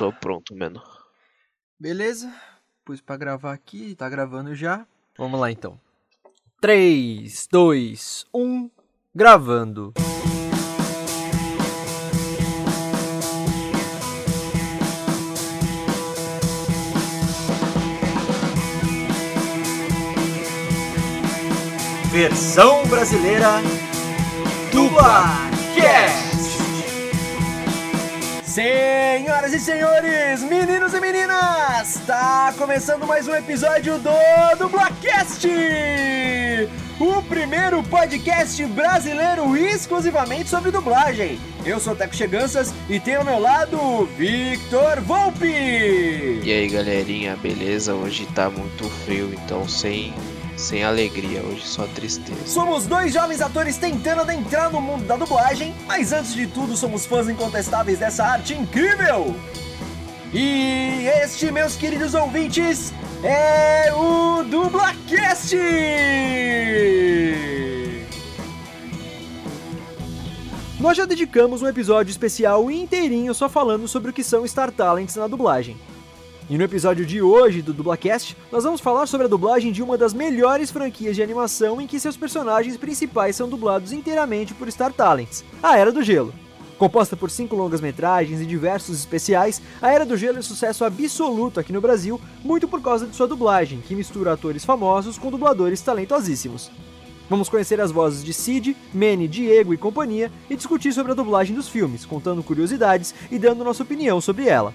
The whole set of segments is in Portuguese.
tô pronto, mano. Beleza? Pus pra gravar aqui, tá gravando já. Vamos lá então. 3, 2, 1, gravando. Versão brasileira Dublacast. Senhoras e senhores, meninos e meninas, está começando mais um episódio do Dublacast, o primeiro podcast brasileiro exclusivamente sobre dublagem. Eu sou o Teco Cheganças e tenho ao meu lado o Victor Volpe. E aí, galerinha, beleza? Hoje tá muito frio, então sem sem alegria, hoje só tristeza. Somos dois jovens atores tentando adentrar no mundo da dublagem, mas antes de tudo somos fãs incontestáveis dessa arte incrível. E este, meus queridos ouvintes, é o Dublacast! Nós já dedicamos um episódio especial inteirinho só falando sobre o que são Star Talents na dublagem. E no episódio de hoje do Dublacast, nós vamos falar sobre a dublagem de uma das melhores franquias de animação em que seus personagens principais são dublados inteiramente por Star Talents, a Era do Gelo. Composta por cinco longas-metragens e diversos especiais, a Era do Gelo é sucesso absoluto aqui no Brasil, muito por causa de sua dublagem, que mistura atores famosos com dubladores talentosíssimos. Vamos conhecer as vozes de Sid, Manny, Diego e companhia e discutir sobre a dublagem dos filmes, contando curiosidades e dando nossa opinião sobre ela.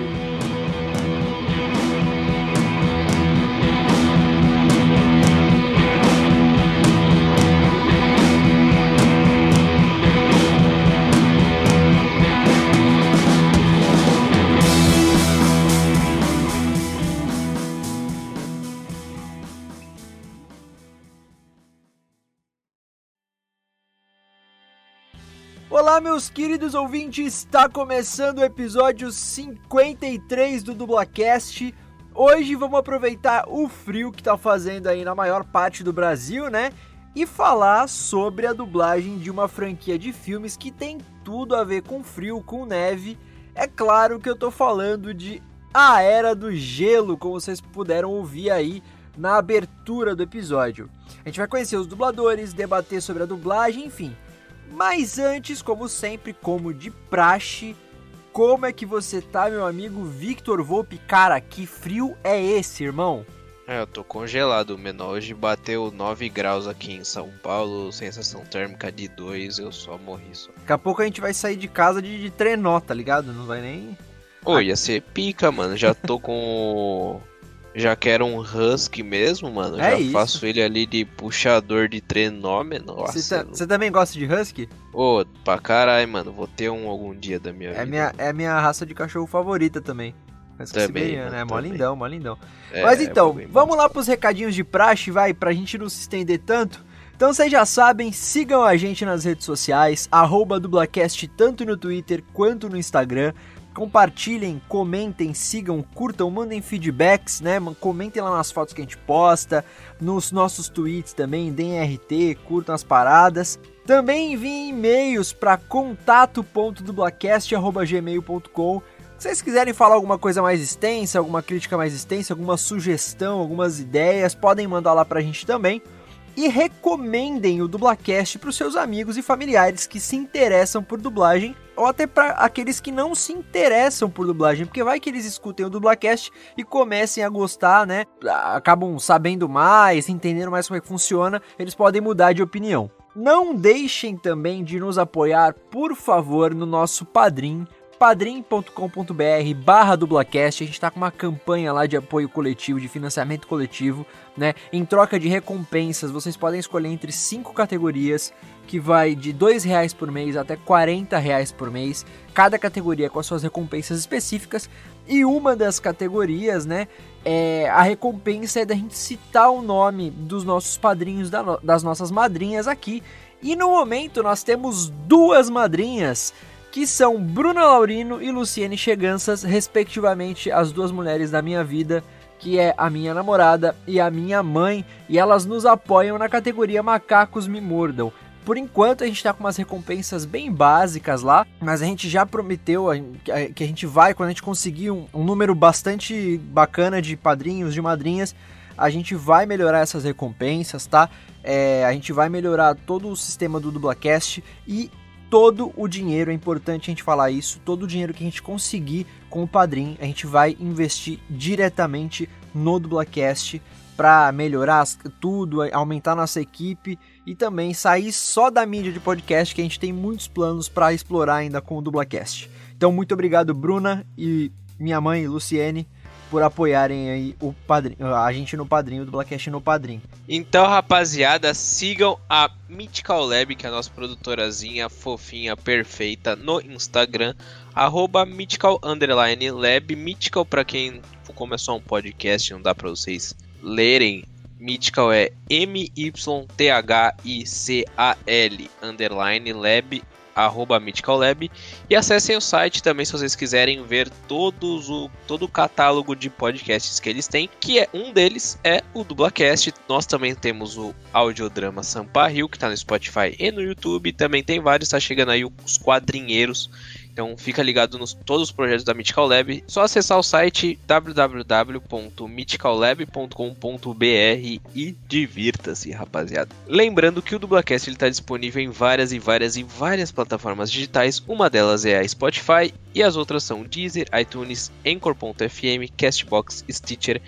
Olá, meus queridos ouvintes, está começando o episódio 53 do Dublacast. Hoje vamos aproveitar o frio que tá fazendo aí na maior parte do Brasil, né? E falar sobre a dublagem de uma franquia de filmes que tem tudo a ver com frio, com neve. É claro que eu tô falando de A Era do Gelo, como vocês puderam ouvir aí na abertura do episódio. A gente vai conhecer os dubladores, debater sobre a dublagem, enfim. Mas antes, como sempre, como de praxe, como é que você tá, meu amigo Victor Volpe? Cara, que frio é esse, irmão? É, eu tô congelado, menor. Hoje bateu 9 graus aqui em São Paulo, sensação térmica de 2, eu só morri só. Daqui a pouco a gente vai sair de casa de, de trenó, tá ligado? Não vai nem. Ô, ia ser pica, mano. Já tô com já quero um Husky mesmo, mano. É já isso. faço ele ali de puxador de trenó. Você tá- você também gosta de husky? Ô, pra caralho, mano. Vou ter um algum dia da minha É vida. minha, é minha raça de cachorro favorita também. Husky Também, mano, é mó lindão, mó lindão. É, Mas então, bagulho vamos lá pros recadinhos de praxe, vai, pra gente não se estender tanto. Então vocês já sabem, sigam a gente nas redes sociais, arroba dublacast tanto no Twitter quanto no Instagram. Compartilhem, comentem, sigam, curtam, mandem feedbacks, né? Comentem lá nas fotos que a gente posta, nos nossos tweets também, deem RT, curtam as paradas. Também enviem e-mails para contato.dublacast.gmail.com se vocês quiserem falar alguma coisa mais extensa, alguma crítica mais extensa, alguma sugestão, algumas ideias, podem mandar lá pra gente também. E recomendem o Dublacast para os seus amigos e familiares que se interessam por dublagem, ou até para aqueles que não se interessam por dublagem, porque vai que eles escutem o Dublacast e comecem a gostar, né? Acabam sabendo mais, entendendo mais como é que funciona, eles podem mudar de opinião. Não deixem também de nos apoiar, por favor, no nosso Padrim, padrim.com.br barra dublacast, a gente tá com uma campanha lá de apoio coletivo, de financiamento coletivo, né? Em troca de recompensas, vocês podem escolher entre cinco categorias, que vai de R$ reais por mês até 40 reais por mês, cada categoria com as suas recompensas específicas, e uma das categorias, né, é, a recompensa é da gente citar o nome dos nossos padrinhos, das nossas madrinhas aqui, e no momento nós temos duas madrinhas, que são Bruna Laurino e Luciene Cheganças, respectivamente as duas mulheres da minha vida, que é a minha namorada e a minha mãe, e elas nos apoiam na categoria Macacos Me Mordam. Por enquanto a gente tá com umas recompensas bem básicas lá, mas a gente já prometeu que a gente vai, quando a gente conseguir um, número bastante bacana de padrinhos, de madrinhas, a gente vai melhorar essas recompensas, tá? É, a gente vai melhorar todo o sistema do Dublacast e todo o dinheiro, é importante a gente falar isso, todo o dinheiro que a gente conseguir com o Padrim, a gente vai investir diretamente no Dublacast para melhorar tudo, aumentar nossa equipe e também sair só da mídia de podcast que a gente tem muitos planos para explorar ainda com o Dublacast. Então muito obrigado Bruna e minha mãe Luciene por apoiarem aí o padrinho, a gente no padrinho do Blackcast no padrinho. Então, rapaziada, sigam a Mythical Lab, que é a nossa produtorazinha fofinha, perfeita, no Instagram, arroba Mythical Underline Lab, Mythical para quem começou um podcast, não dá para vocês lerem, Mythical é M-Y-T-H-I-C-A-L underline lab arroba Mythical Lab e acessem o site também se vocês quiserem ver todos o, todo o catálogo de podcasts que eles têm, que é um deles é o Dublacast. Nós também temos o audiodrama Sampa Rio, que está no Spotify e no YouTube. Também tem vários, está chegando aí os quadrinheiros então fica ligado nos todos os projetos da Mythical Lab. Só acessar o site www.mythicallab.com.br e divirta-se, rapaziada. Lembrando que o Dublacast está disponível em várias e várias e várias plataformas digitais. Uma delas é a Spotify e as outras são Deezer, iTunes, Anchor.fm, Castbox, Stitcher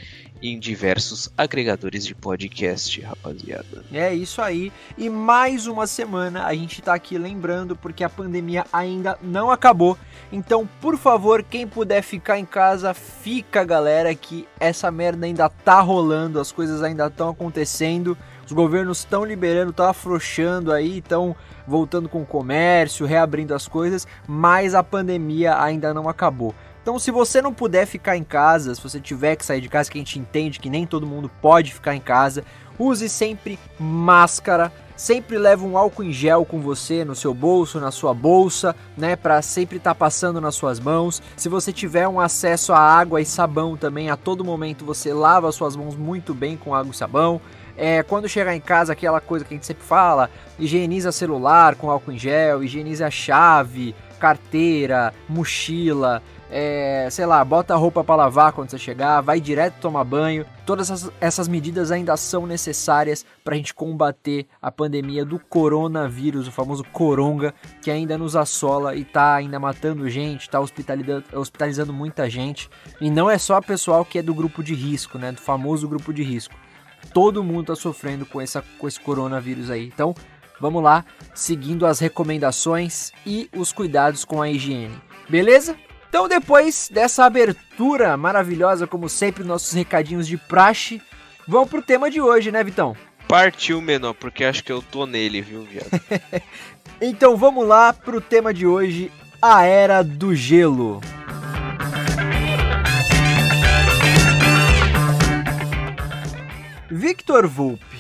em diversos agregadores de podcast, rapaziada. É isso aí. E mais uma semana a gente tá aqui lembrando porque a pandemia ainda não acabou. Então, por favor, quem puder ficar em casa, fica, galera, que essa merda ainda tá rolando, as coisas ainda estão acontecendo. Os governos estão liberando, estão afrouxando aí, estão voltando com o comércio, reabrindo as coisas, mas a pandemia ainda não acabou. Então, se você não puder ficar em casa, se você tiver que sair de casa, que a gente entende que nem todo mundo pode ficar em casa, use sempre máscara. Sempre leve um álcool em gel com você no seu bolso, na sua bolsa, né, para sempre estar tá passando nas suas mãos. Se você tiver um acesso a água e sabão também, a todo momento você lava as suas mãos muito bem com água e sabão. É, quando chegar em casa, aquela coisa que a gente sempre fala, higieniza celular com álcool em gel, higieniza chave, carteira, mochila, é, sei lá, bota a roupa para lavar quando você chegar, vai direto tomar banho. Todas essas, medidas ainda são necessárias para a gente combater a pandemia do coronavírus, o famoso coronga, que ainda nos assola e está ainda matando gente, está hospitalizando, hospitalizando muita gente. E não é só o pessoal que é do grupo de risco, né? Do famoso grupo de risco. Todo mundo está sofrendo com, essa, com esse coronavírus aí. Então, vamos lá, seguindo as recomendações e os cuidados com a higiene. Beleza? Então, depois dessa abertura maravilhosa, como sempre, nossos recadinhos de praxe, vamos pro tema de hoje, né, Vitão? Partiu, menor, porque acho que eu tô nele, viu, viado? então, vamos lá pro tema de hoje, a Era do Gelo. Victor Volpe,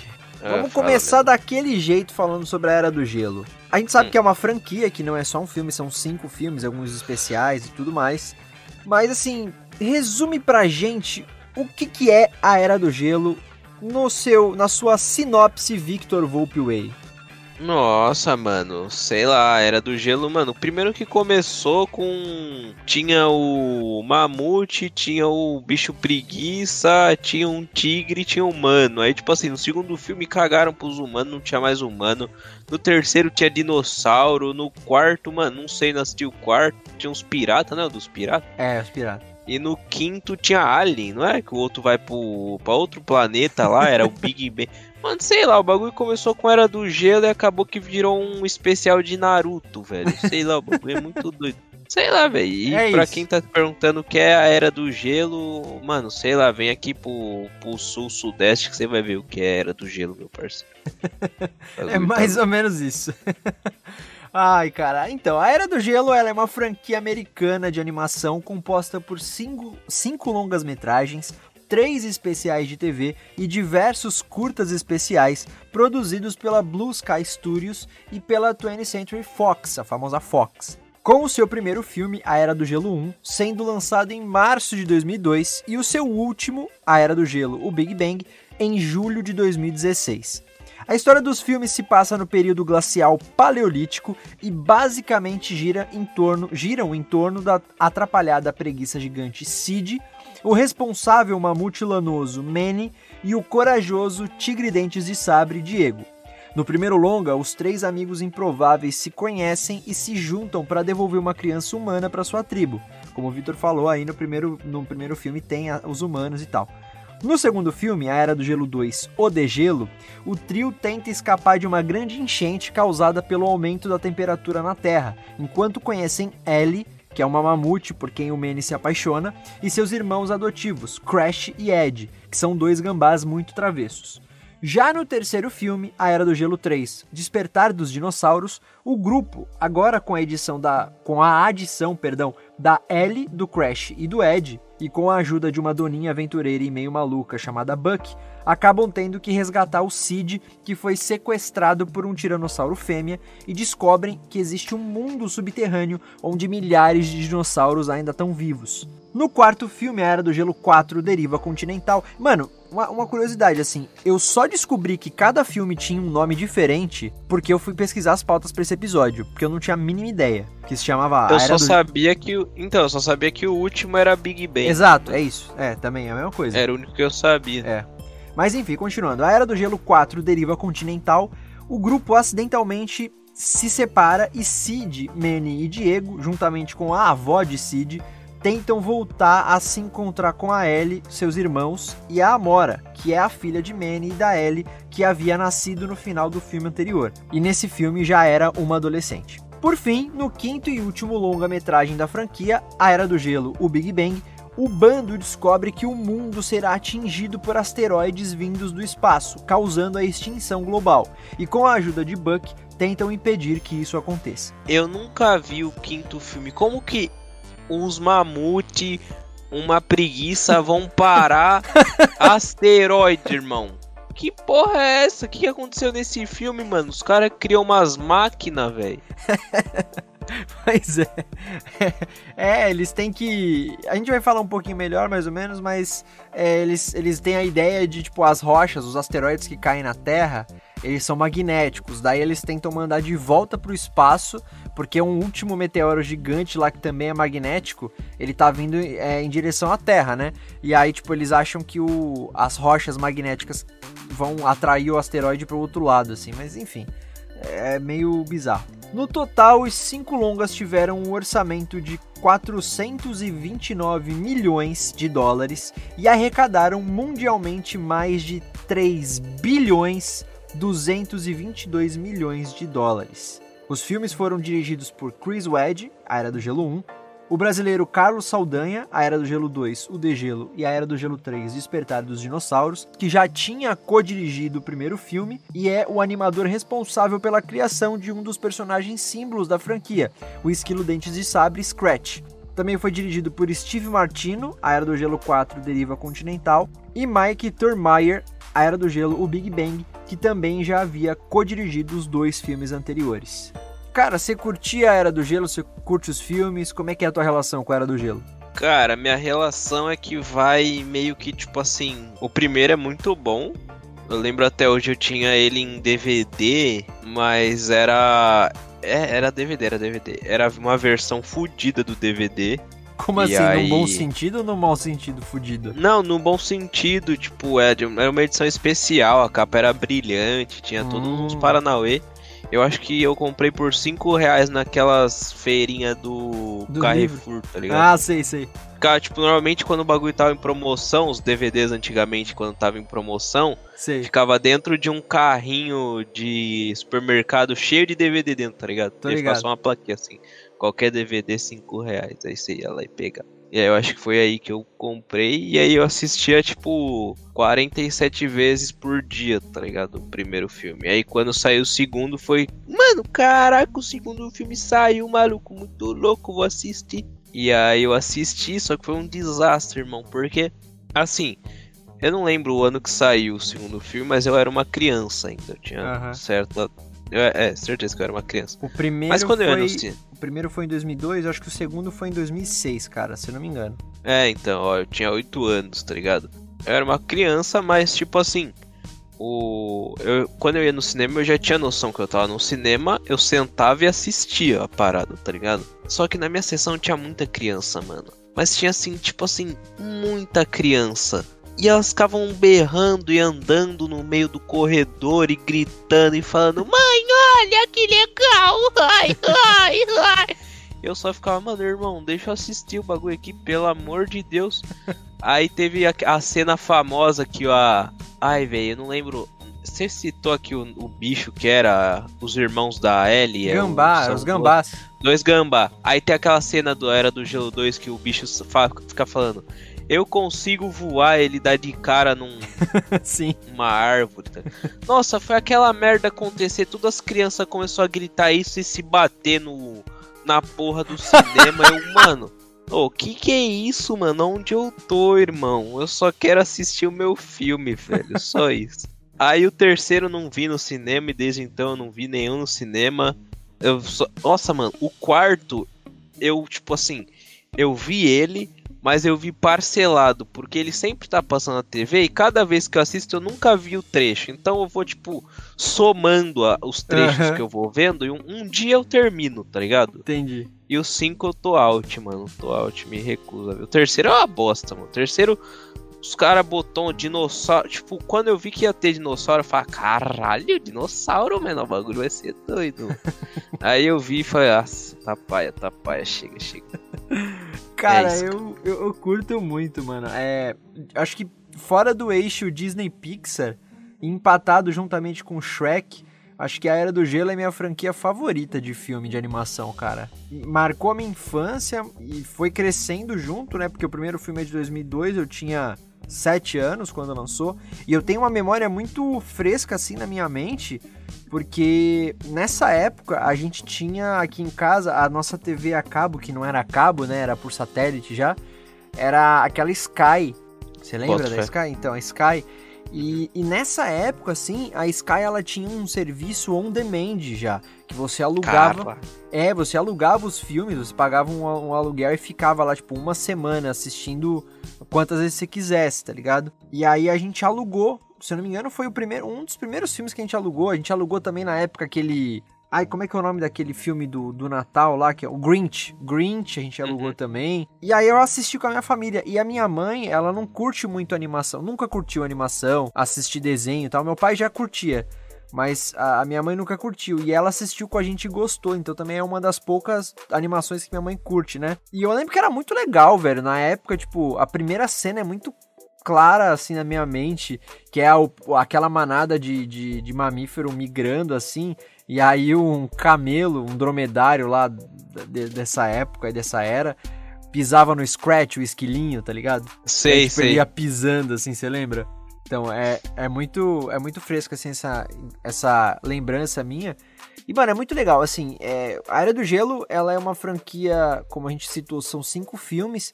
é, Vamos começar daquele jeito falando sobre a Era do Gelo. A gente sabe hum. que é uma franquia, que não é só um filme, são cinco filmes, alguns especiais e tudo mais. Mas assim, resume pra gente o que, que é a Era do Gelo no seu, na sua sinopse Victor Volpe Way. Nossa, mano, sei lá, era do gelo, mano. Primeiro que começou com. Tinha o mamute, tinha o bicho preguiça, tinha um tigre, tinha um humano. Aí, tipo assim, no segundo filme cagaram pros humanos, não tinha mais humano. No terceiro tinha dinossauro. No quarto, mano, não sei, não assisti o quarto. Tinha uns piratas, né? Dos piratas? É, os piratas. E no quinto tinha Alien, não é? Que o outro vai pro, pra outro planeta lá, era o Big Bang. Mano, sei lá, o bagulho começou com Era do Gelo e acabou que virou um especial de Naruto, velho. Sei lá, o bagulho é muito doido. Sei lá, velho. E é pra isso. quem tá perguntando o que é a Era do Gelo, mano, sei lá, vem aqui pro, pro sul-sudeste que você vai ver o que é a Era do Gelo, meu parceiro. é mais tá... ou menos isso. Ai, cara. Então, a Era do Gelo ela é uma franquia americana de animação composta por cinco, cinco longas-metragens, três especiais de TV e diversos curtas especiais produzidos pela Blue Sky Studios e pela 20th Century Fox, a famosa Fox. com o seu primeiro filme, A Era do Gelo 1, sendo lançado em março de 2002 e o seu último, A Era do Gelo, o Big Bang, em julho de 2016. A história dos filmes se passa no período glacial paleolítico e basicamente gira em torno, giram em torno da atrapalhada preguiça gigante Sid, o responsável mamute lanoso Manny e o corajoso tigre dentes de sabre Diego. No primeiro longa, os três amigos improváveis se conhecem e se juntam para devolver uma criança humana para sua tribo. Como o Victor falou aí no primeiro, no primeiro filme tem a, os humanos e tal. No segundo filme, A Era do Gelo 2, O Degelo, o trio tenta escapar de uma grande enchente causada pelo aumento da temperatura na Terra, enquanto conhecem Ellie, que é uma mamute por quem o Manny se apaixona, e seus irmãos adotivos, Crash e Ed, que são dois gambás muito travessos. Já no terceiro filme, A Era do Gelo 3, Despertar dos Dinossauros, o grupo, agora com a edição da com a adição, perdão, da Ellie, do Crash e do Ed, e com a ajuda de uma doninha aventureira e meio maluca chamada Buck, acabam tendo que resgatar o Sid, que foi sequestrado por um tiranossauro fêmea, e descobrem que existe um mundo subterrâneo onde milhares de dinossauros ainda estão vivos. No quarto filme, A Era do Gelo 4, Deriva Continental. Mano, uma, uma, curiosidade, assim, eu só descobri que cada filme tinha um nome diferente porque eu fui pesquisar as pautas para esse episódio, porque eu não tinha a mínima ideia. Que se chamava. Eu só do... sabia que. O... Então, eu só sabia que o último era Big Bang. Exato, é isso. É, também é a mesma coisa. Era o único que eu sabia. É. Mas enfim, continuando. A Era do Gelo 4, Deriva Continental. O grupo acidentalmente se separa e Sid, Manny e Diego, juntamente com a avó de Sid, tentam voltar a se encontrar com a Ellie, seus irmãos, e a Amora, que é a filha de Manny e da Ellie, que havia nascido no final do filme anterior. E nesse filme já era uma adolescente. Por fim, no quinto e último longa-metragem da franquia, A Era do Gelo, o Big Bang, o bando descobre que o mundo será atingido por asteroides vindos do espaço, causando a extinção global. E com a ajuda de Buck, tentam impedir que isso aconteça. Eu nunca vi o quinto filme. Como que uns mamute, uma preguiça vão parar asteroide, irmão. Que porra é essa? O que aconteceu nesse filme, mano? Os caras criam umas máquinas, velho. pois é. É, eles têm que. A gente vai falar um pouquinho melhor, mais ou menos, mas é, eles, eles têm a ideia de, tipo, as rochas, os asteroides que caem na Terra, eles são magnéticos. Daí eles tentam mandar de volta pro espaço, porque um último meteoro gigante lá que também é magnético, ele tá vindo é, em direção à Terra, né? E aí, tipo, eles acham que o, as rochas magnéticas vão atrair o asteroide pro outro lado, assim. Mas enfim, é meio bizarro. No total, os cinco longas tiveram um orçamento de 429 milhões de dólares e arrecadaram mundialmente mais de 3 bilhões 222 milhões de dólares. Os filmes foram dirigidos por Chris Wedge, A Era do Gelo 1, o brasileiro Carlos Saldanha, A Era do Gelo 2, O Degelo e A Era do Gelo 3, Despertar dos Dinossauros, que já tinha co-dirigido o primeiro filme e é o animador responsável pela criação de um dos personagens símbolos da franquia, o esquilo dentes de sabre Scratch. Também foi dirigido por Steve Martino, A Era do Gelo 4, Deriva Continental, e Mike Thurmeyer, A Era do Gelo, O Big Bang, que também já havia co-dirigido os dois filmes anteriores. Cara, você curtia a Era do Gelo? Você curte os filmes? Como é que é a tua relação com a Era do Gelo? Cara, minha relação é que vai meio que tipo assim. O primeiro é muito bom. Eu lembro até hoje eu tinha ele em DVD, mas era. É, era DVD, era DVD. Era uma versão fodida do DVD. Como e assim? Aí... No bom sentido ou no mau sentido fudido? Não, no bom sentido, tipo, é era uma edição especial, a capa era brilhante, tinha hum. todos uns Paranauê. Eu acho que eu comprei por 5 reais naquelas feirinhas do, do Carrefour, livro. tá ligado? Ah, sei, sei. Cara, tipo, normalmente quando o bagulho tava em promoção, os DVDs antigamente, quando tava em promoção, sei. ficava dentro de um carrinho de supermercado cheio de DVD dentro, tá ligado? Tô ligado. só uma plaquinha assim qualquer DVD 5 reais. Aí você ia lá e pegava. E aí eu acho que foi aí que eu comprei. E aí eu assistia, tipo, 47 vezes por dia, tá ligado? O primeiro filme. E aí quando saiu o segundo foi. Mano, caraca, o segundo filme saiu, maluco, muito louco, vou assistir. E aí eu assisti, só que foi um desastre, irmão. Porque, assim, eu não lembro o ano que saiu o segundo filme, mas eu era uma criança ainda. Eu tinha uhum. certa É, é, certeza que eu era uma criança. O primeiro Mas quando foi... eu cinema. O primeiro foi em 2002, eu acho que o segundo foi em 2006, cara, se eu não me engano. É, então, ó, eu tinha 8 anos, tá ligado? Eu era uma criança, mas tipo assim. O... Eu, quando eu ia no cinema, eu já tinha noção que eu tava no cinema, eu sentava e assistia a parada, tá ligado? Só que na minha sessão tinha muita criança, mano. Mas tinha assim, tipo assim, muita criança. E elas ficavam berrando e andando no meio do corredor e gritando e falando: Mãe, olha que legal! Ai, ai, ai. Eu só ficava, mano, irmão, deixa eu assistir o bagulho aqui, pelo amor de Deus. Aí teve a, a cena famosa que a. Ai, velho, eu não lembro. Você citou aqui o, o, bicho que era os irmãos da Ellie? Gambá, é os gambás. Dois gambá. Aí tem aquela cena do Era do Gelo 2 que o bicho fa, fica falando. Eu consigo voar, ele dá de cara num. Sim. Uma árvore. Tá? Nossa, foi aquela merda acontecer. Todas as crianças começaram a gritar isso e se bater no, na porra do cinema. eu, mano. Ô, oh, que que é isso, mano? Onde eu tô, irmão? Eu só quero assistir o meu filme, velho. Só isso. Aí o terceiro não vi no cinema e desde então eu não vi nenhum no cinema. Eu só... Nossa, mano, o quarto, eu, tipo assim, eu vi ele, mas eu vi parcelado, porque ele sempre tá passando na TV e cada vez que eu assisto eu nunca vi o trecho. Então eu vou, tipo, somando a, os trechos uhum. que eu vou vendo e um, um, dia eu termino, tá ligado? Entendi. E o 5 eu tô out, mano. Tô out, me recusa. O terceiro é uma bosta, mano. O terceiro, os caras botou um dinossauro. Tipo, quando eu vi que ia ter dinossauro, eu falei, caralho, dinossauro, mano. O bagulho vai ser doido. Aí eu vi e falei, ah, tá paia, tá chega, chega. Cara, é eu, eu, eu curto muito, mano. É, acho que fora do eixo Disney Pixar, empatado juntamente com Shrek Acho que a Era do Gelo é minha franquia favorita de filme de animação, cara. Marcou a minha infância e foi crescendo junto, né? Porque o primeiro filme é de 2002, eu tinha sete anos quando lançou. E eu tenho uma memória muito fresca assim na minha mente, porque nessa época a gente tinha aqui em casa a nossa TV a cabo, que não era a cabo, né? Era por satélite já. Era aquela Sky. Você lembra da Sky? Então, a Sky e, e, nessa época, assim, a Sky ela tinha um serviço on demand já, que você alugava. Carla. É, você alugava os filmes, você pagava um, um, aluguel e ficava lá, tipo, uma semana assistindo quantas vezes você quisesse, tá ligado? E aí a gente alugou. Se eu não me engano, foi o primeiro, um dos primeiros filmes que a gente alugou. A gente alugou também na época aquele Ai, como é que é o nome daquele filme do, do Natal lá, que é o Grinch? Grinch, a gente alugou uhum. também. E aí eu assisti com a minha família. E a minha mãe, ela não curte muito animação, nunca curtiu animação, assistir desenho e tal. Meu pai já curtia. Mas a, minha mãe nunca curtiu. E ela assistiu com a gente e gostou. Então também é uma das poucas animações que minha mãe curte, né? E eu lembro que era muito legal, velho. Na época, tipo, a primeira cena é muito clara assim na minha mente, que é a, aquela manada de, de, de mamífero migrando assim, e aí um camelo, um dromedário lá de, dessa época e dessa era, pisava no Scratch, o esquilinho, tá ligado? Sei, aí, tipo, sei. Ele ia pisando, assim, você lembra? Então, é, é muito é muito fresco, assim, essa, essa lembrança minha. E, mano, é muito legal, assim, é, a Era do Gelo, ela é uma franquia, como a gente citou, são cinco filmes,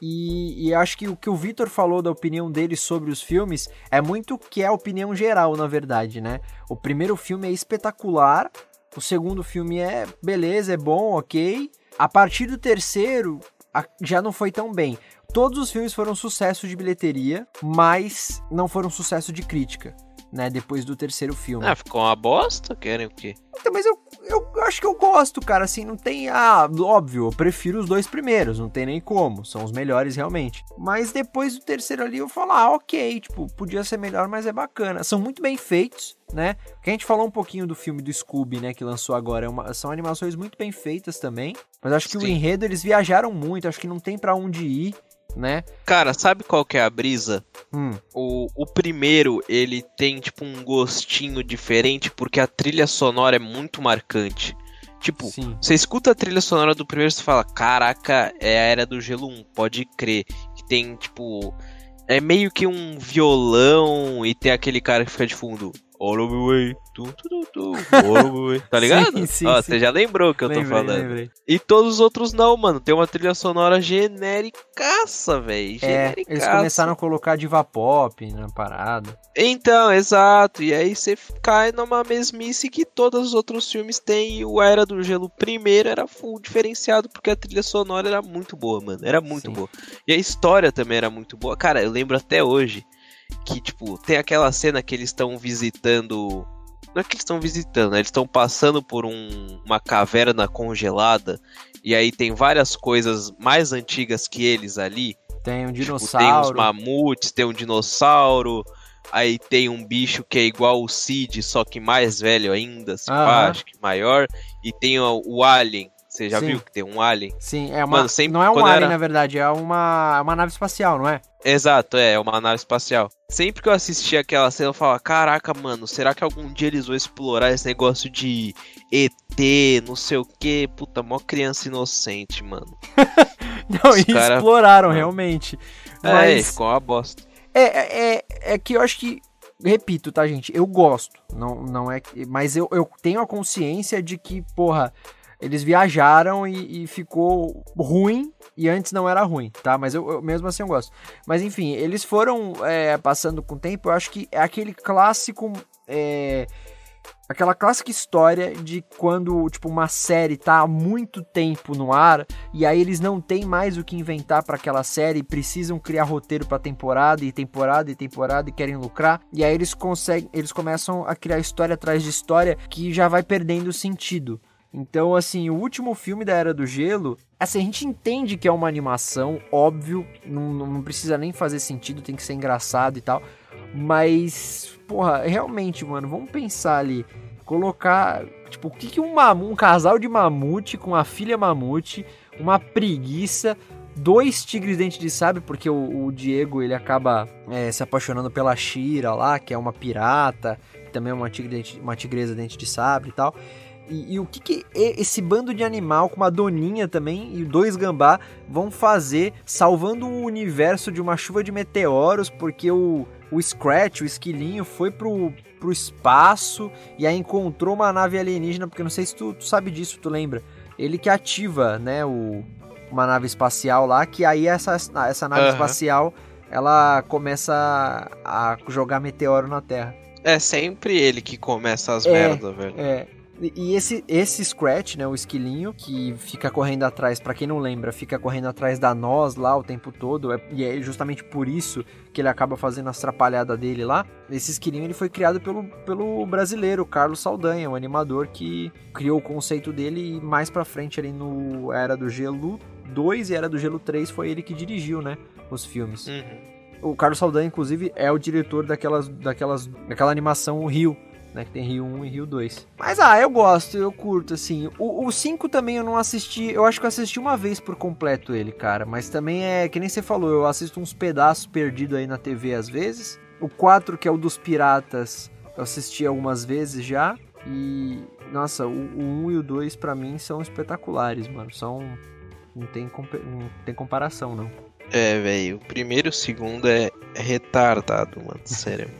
e, e, acho que o que o Vitor falou da opinião dele sobre os filmes é muito que é a opinião geral, na verdade, né? O primeiro filme é espetacular, o segundo filme é beleza, é bom, ok. A partir do terceiro, já não foi tão bem. Todos os filmes foram sucesso de bilheteria, mas não foram sucesso de crítica né? Depois do terceiro filme. Ah, ficou uma bosta? Querem o quê? Então, mas eu, eu acho que eu gosto, cara. Assim, não tem. Ah, óbvio, eu prefiro os dois primeiros, não tem nem como. São os melhores realmente. Mas depois do terceiro ali eu falo, ah, ok, tipo, podia ser melhor, mas é bacana. São muito bem feitos, né? Que a gente falou um pouquinho do filme do Scooby, né? Que lançou agora. É uma, são animações muito bem feitas também. Mas acho que Sim. o enredo eles viajaram muito, acho que não tem para onde ir né? Cara, sabe qual que é a brisa? Hum. O, o primeiro, ele tem, tipo, um gostinho diferente porque a trilha sonora é muito marcante. Tipo, Sim. você escuta a trilha sonora do primeiro e fala, caraca, é a Era do Gelo 1, pode crer. Que tem, tipo... É meio que um violão e tem aquele cara que fica de fundo. All the way tu, tu, tu, tá ligado? Sim, sim, Ó, sim. Você já lembrou que eu lembrei, tô falando. Lembrei. E todos os outros não, mano. Tem uma trilha sonora genéricaça, velho. É, eles começaram a colocar diva pop na parada. Então, exato. E aí você cai numa mesmice que todos os outros filmes têm. E o Era do Gelo primeiro era full diferenciado porque a trilha sonora era muito boa, mano. Era muito Sim. boa. E a história também era muito boa. Cara, eu lembro até hoje que, tipo, tem aquela cena que eles estão visitando. Não é que eles estão visitando, né? Eles estão passando por um, uma caverna congelada. E aí tem várias coisas mais antigas que eles ali. Tem um dinossauro. Tipo, tem uns mamutes, tem um dinossauro. Aí tem um bicho que é igual o Cid, só que mais velho ainda, se pá, acho que maior. E tem o, o Alien. Você já Sim. viu que tem um Alien? Sim, é uma. Mano, sempre, não é um Alien, era... na verdade, é uma, uma nave espacial, não é? Exato, é, é uma nave espacial. Sempre que eu assistia aquela cena, eu falava, caraca, mano, será que algum dia eles vão explorar esse negócio de ET, não sei o que? Puta, mó criança inocente, mano. não, e cara... exploraram, realmente. É, Mas... É, ficou uma bosta. É, é, é, é que eu acho que repito, tá, gente? Eu gosto. Não, não é. Mas eu, eu tenho a consciência de que, porra, eles viajaram e, e, ficou ruim, e antes não era ruim, tá? Mas eu, eu mesmo assim eu gosto. Mas enfim, eles foram é, passando com o tempo, eu acho que é aquele clássico. É, aquela clássica história de quando, tipo, uma série tá há muito tempo no ar e aí eles não têm mais o que inventar para aquela série, precisam criar roteiro para temporada e temporada e temporada e querem lucrar, e aí eles conseguem, eles começam a criar história atrás de história que já vai perdendo sentido. Então, assim, o último filme da Era do Gelo, assim, a gente entende que é uma animação, óbvio, não, não precisa nem fazer sentido, tem que ser engraçado e tal. Mas, porra, realmente, mano, vamos pensar ali, colocar, tipo, o que, que um, um casal de mamute com a filha mamute, uma preguiça, dois tigres dente de sabre, porque o, o Diego ele acaba é, se apaixonando pela Shira lá, que é uma pirata, também é uma, tigre uma tigresa dente de sabre e tal. E, e, o que, que esse bando de animal com uma doninha também e dois gambá vão fazer salvando o universo de uma chuva de meteoros porque o, o Scratch, o esquilinho, foi pro, pro espaço e aí encontrou uma nave alienígena, porque não sei se tu, tu sabe disso, tu lembra? Ele que ativa, né, o, uma nave espacial lá, que aí essa, essa nave uhum. espacial ela começa a jogar meteoro na Terra. É sempre ele que começa as é, merdas, velho. É, e esse, esse Scratch, né, o esquilinho, que fica correndo atrás, para quem não lembra, fica correndo atrás da nós lá o tempo todo, é, e é justamente por isso que ele acaba fazendo as atrapalhadas dele lá. Esse esquilinho ele foi criado pelo, pelo brasileiro Carlos Saldanha, um animador que criou o conceito dele e mais pra frente ali no Era do Gelo 2 e Era do Gelo 3 foi ele que dirigiu, né, os filmes. Uhum. O Carlos Saldanha, inclusive, é o diretor daquelas, daquelas, daquela animação Rio, né? Que tem Rio 1 e Rio 2. Mas ah, eu gosto, eu curto, assim. O, o 5 também eu não assisti. Eu acho que eu assisti uma vez por completo ele, cara. Mas também é, que nem você falou, eu assisto uns pedaços perdidos aí na TV às vezes. O 4, que é o dos piratas, eu assisti algumas vezes já. E. Nossa, o, o 1 e o 2 para mim são espetaculares, mano. São. Não tem, não tem comparação, não. É, velho. O primeiro e o segundo é, retardado, mano. Sério,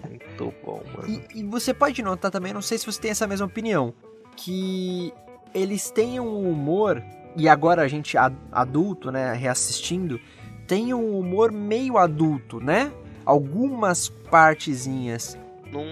muito bom, mano. E, e, você pode notar também, não sei se você tem essa mesma opinião, que eles têm um humor, e agora a gente adulto, né, reassistindo, tem um humor meio adulto, né? Algumas partezinhas. Não,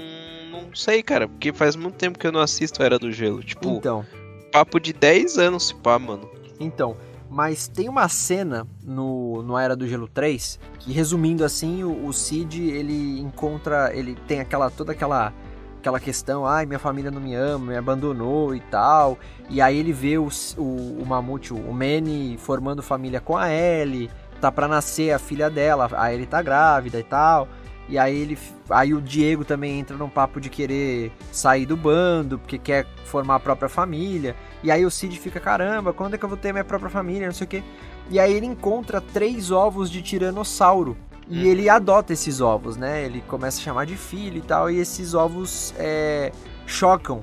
não sei, cara, porque faz muito tempo que eu não assisto Era do Gelo. Tipo, então. papo de 10 anos se pá, mano. Então, mas tem uma cena no, no Era do Gelo 3 que, resumindo assim, o, o Cid ele encontra. Ele tem aquela toda aquela aquela questão, ai, minha família não me ama, me abandonou e tal. E aí ele vê o, o, o Mamute, o Manny, formando família com a Ellie, tá pra nascer a filha dela, a Ellie tá grávida e tal. E aí ele. Aí o Diego também entra num papo de querer sair do bando, porque quer formar a própria família. E aí o Cid fica, caramba, quando é que eu vou ter minha própria família? Não sei o quê. E aí ele encontra três ovos de tiranossauro. E hum. ele adota esses ovos, né? Ele começa a chamar de filho e tal. E esses ovos é, chocam.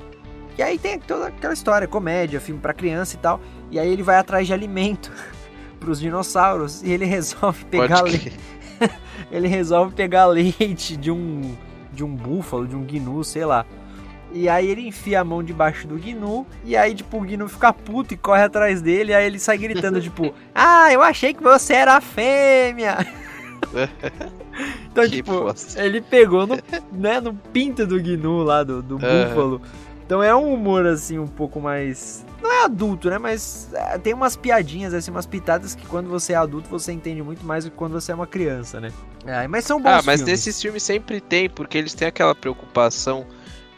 E aí tem toda aquela história, comédia, filme para criança e tal. E aí ele vai atrás de alimento para os dinossauros. E ele resolve pegar leite. ele resolve pegar leite de um de um búfalo, de um gnu, sei lá. E aí ele enfia a mão debaixo do Gnu. E aí, tipo, o Gnu fica puto e corre atrás dele. E aí ele sai gritando, tipo, ah, eu achei que você era fêmea. então, Que tipo, ele pegou no, né, no pinto do Gnu lá, do, do Aham. búfalo. Então é um humor, assim, um pouco mais. Não é adulto, né? Mas é, tem umas piadinhas, assim, umas pitadas que quando você é adulto você entende muito mais do que quando você é uma criança, né? É, mas são bons Ah, mas filmes. nesses filmes sempre tem, porque eles têm aquela preocupação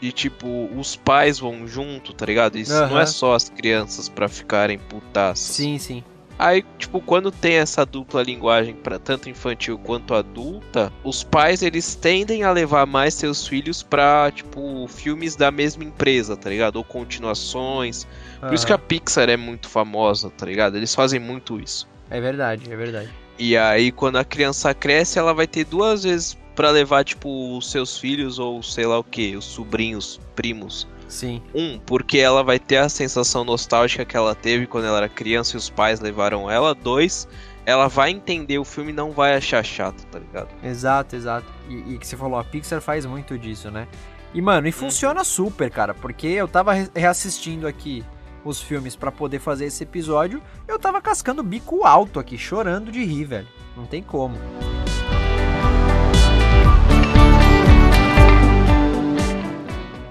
de tipo, os pais vão junto, tá ligado? Isso não Aham. é só as crianças pra ficarem putaças. Sim, sim. Aí, tipo, quando tem essa dupla linguagem para tanto infantil quanto adulta, os pais eles tendem a levar mais seus filhos pra, tipo, filmes da mesma empresa, tá ligado? Ou continuações. Por isso que a Aham. Pixar é muito famosa, tá ligado? Eles fazem muito isso. É verdade, é verdade. E aí, quando a criança cresce, ela vai ter duas vezes pra levar, tipo, os seus filhos ou sei lá o que, os sobrinhos, primos. Sim. Um, porque ela vai ter a sensação nostálgica que ela teve quando ela era criança e os pais levaram ela. Dois, ela vai entender o filme e não vai achar chato, tá ligado? Exato, exato. E, e que você falou, a Pixar faz muito disso, né? E, mano, e funciona super, cara, porque eu tava re- reassistindo aqui os filmes pra poder fazer esse episódio, eu tava cascando o bico alto aqui, chorando de rir, velho. Não tem como.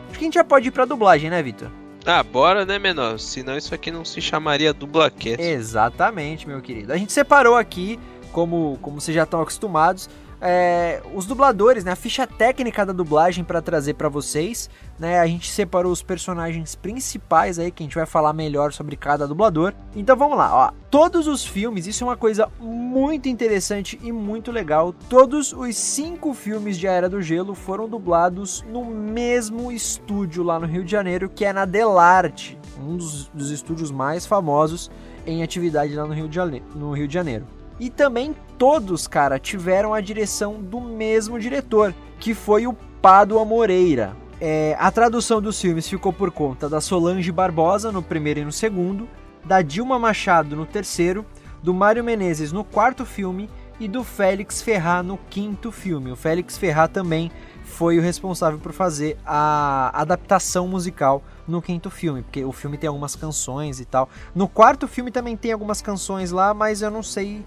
Acho que a gente já pode ir pra dublagem, né, Vitor? Ah, bora, né, menor? Senão isso aqui não se chamaria dublacast. Exatamente, meu querido. A gente separou aqui, como, como vocês já estão acostumados, é, os dubladores, né, a ficha técnica da dublagem para trazer para vocês. Né, a gente separou os personagens principais aí, que a gente vai falar melhor sobre cada dublador. Então vamos lá, ó. Todos os filmes, isso é uma coisa muito interessante e muito legal. Todos os cinco filmes de A Era do Gelo foram dublados no mesmo estúdio lá no Rio de Janeiro, que é na Delarte, um dos, dos estúdios mais famosos em atividade lá no Rio de Janeiro. No Rio de Janeiro. E também todos, cara, tiveram a direção do mesmo diretor, que foi o Pádua Moreira. É, a tradução dos filmes ficou por conta da Solange Barbosa no primeiro e no segundo, da Dilma Machado no terceiro, do Mário Menezes no quarto filme e do Félix Ferrar no quinto filme. O Félix Ferrar também foi o responsável por fazer a adaptação musical no quinto filme, porque o filme tem algumas canções e tal. No quarto filme também tem algumas canções lá, mas eu não sei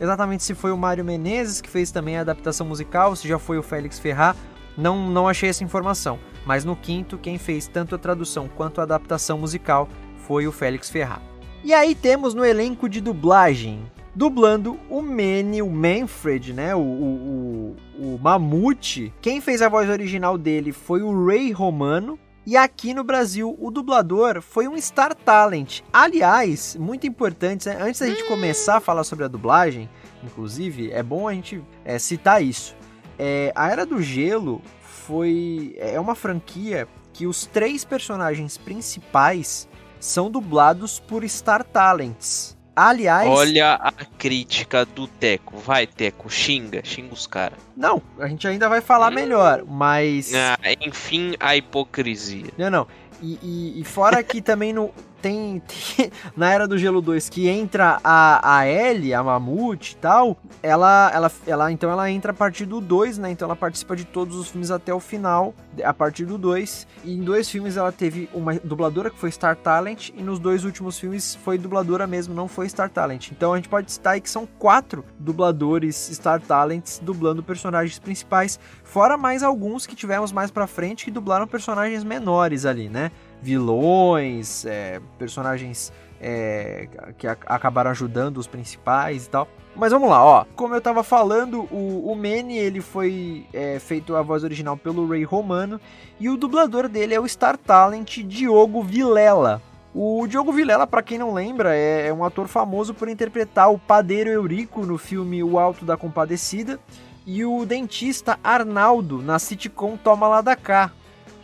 exatamente se foi o Mário Menezes que fez também a adaptação musical, se já foi o Félix Ferrar. Não, não achei essa informação. Mas no quinto, quem fez tanto a tradução quanto a adaptação musical foi o Félix Ferrar. E aí temos no elenco de dublagem, dublando o Manny, o Manfred, né? O, o, o, o Mamute. Quem fez a voz original dele foi o Ray Romano. E aqui no Brasil, o dublador foi um Star Talent. Aliás, muito importante, né? antes da gente começar a falar sobre a dublagem, inclusive, é bom a gente é, citar isso. É, a Era do Gelo foi é uma franquia que os três personagens principais são dublados por Star Talents. Aliás, Olha a crítica do Teco. Vai, Teco, xinga, xinga os caras. não, a gente ainda vai falar Hum. melhor, mas Ah, enfim, a hipocrisia. Não, não. E, e- e fora que também no, tem, tem- Na Era do Gelo 2 que entra a, a Ellie, a Mamute e tal. Ela, ela, ela. Então ela entra a partir do 2, né? Então ela participa de todos os filmes até o final, a partir do 2. E em dois filmes ela teve uma dubladora que foi Star Talent. E nos dois últimos filmes foi dubladora mesmo, não foi Star Talent. Então a gente pode citar aí que são quatro dubladores Star Talents dublando personagens principais. Fora mais alguns que tivemos mais pra frente que dublaram personagens menores ali, né? Vilões, é, personagens é, que a- acabaram ajudando os principais e tal. Mas vamos lá, ó. Como eu tava falando, o, o Manny, ele foi é, feito a voz original pelo Ray Romano. E o dublador dele é o Star Talent Diogo Vilela. O Diogo Vilela, pra quem não lembra, é, é um ator famoso por interpretar o padeiro Eurico no filme O Alto da Compadecida e o dentista Arnaldo na sitcom Toma Lá da Cá,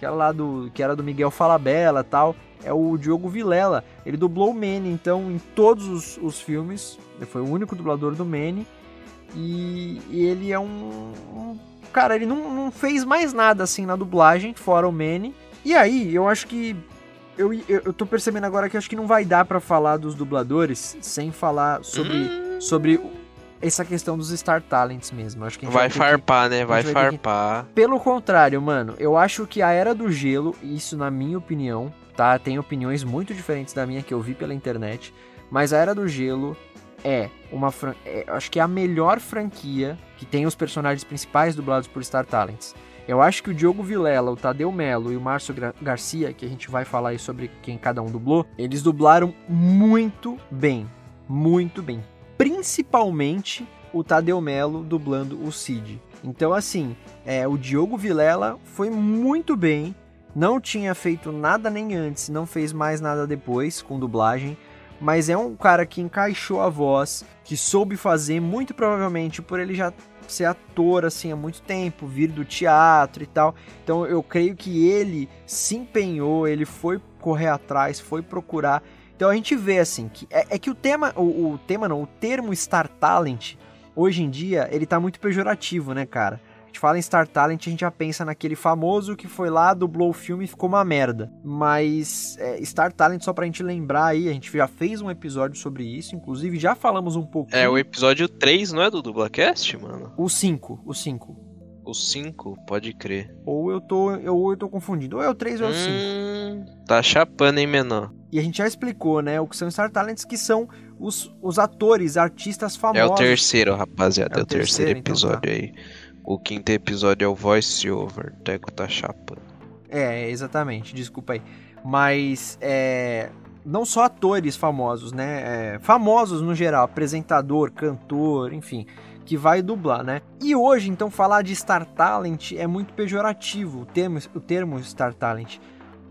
que era lá do que era do Miguel Falabella e tal. É o Diogo Vilela. Ele dublou o Manny, então, em todos os, os filmes. Ele foi o único dublador do Manny. E, e ele é um, um- Cara, ele não, não fez mais nada assim na dublagem, fora o Manny. E aí, eu acho que. Eu, eu, eu tô percebendo agora que acho que não vai dar pra falar dos dubladores sem falar sobre. Hum, sobre essa questão dos Star Talents mesmo. Acho que vai, farpar, que, né? Vai, vai farpar. Que... Pelo contrário, mano, eu acho que a Era do Gelo, isso na minha opinião, tá? Tem opiniões muito diferentes da minha que eu vi pela internet, mas a Era do Gelo é uma fran... é, acho que é a melhor franquia que tem os personagens principais dublados por Star Talents. Eu acho que o Diogo Vilela, o Tadeu Melo e o Márcio Garcia, que a gente vai falar aí sobre quem cada um dublou, eles dublaram muito bem. Muito bem. Principalmente o Tadeu Melo dublando o Cid. Então, assim, é, o Diogo Vilela foi muito bem. Não tinha feito nada nem antes, não fez mais nada depois com dublagem. Mas é um cara que encaixou a voz, que soube fazer, muito provavelmente por ele já ser ator assim há muito tempo, vir do teatro e tal. Então eu creio que ele se empenhou, ele foi correr atrás, foi procurar. Então a gente vê assim que é, é que o tema, o, o, tema não, o termo Star Talent hoje em dia ele tá muito pejorativo, né, cara? gente fala em Star Talent, a gente já pensa naquele famoso que foi lá, dublou o filme e ficou uma merda. Mas é, Star Talent, só pra gente lembrar aí, a gente já fez um episódio sobre isso, inclusive já falamos um pouco. É, o episódio 3, não é do Dublacast, mano? O 5, o 5. O 5, pode crer. Ou eu tô, eu, ou eu tô confundindo. Ou é o 3 ou é o 5. Hum, tá chapando, hein, menor? E a gente já explicou, né, o que são Star Talents, que são os, os atores, artistas famosos. É o terceiro, rapaziada. É, é o terceiro, terceiro episódio então tá. aí. O quinto episódio é o voice over, Teco tá chapando. É, exatamente, desculpa aí. Mas é, não só atores famosos, né? É, famosos no geral, apresentador, cantor, enfim, que vai dublar, né? E hoje, então, falar de Star Talent é muito pejorativo, o termo, o termo Star Talent.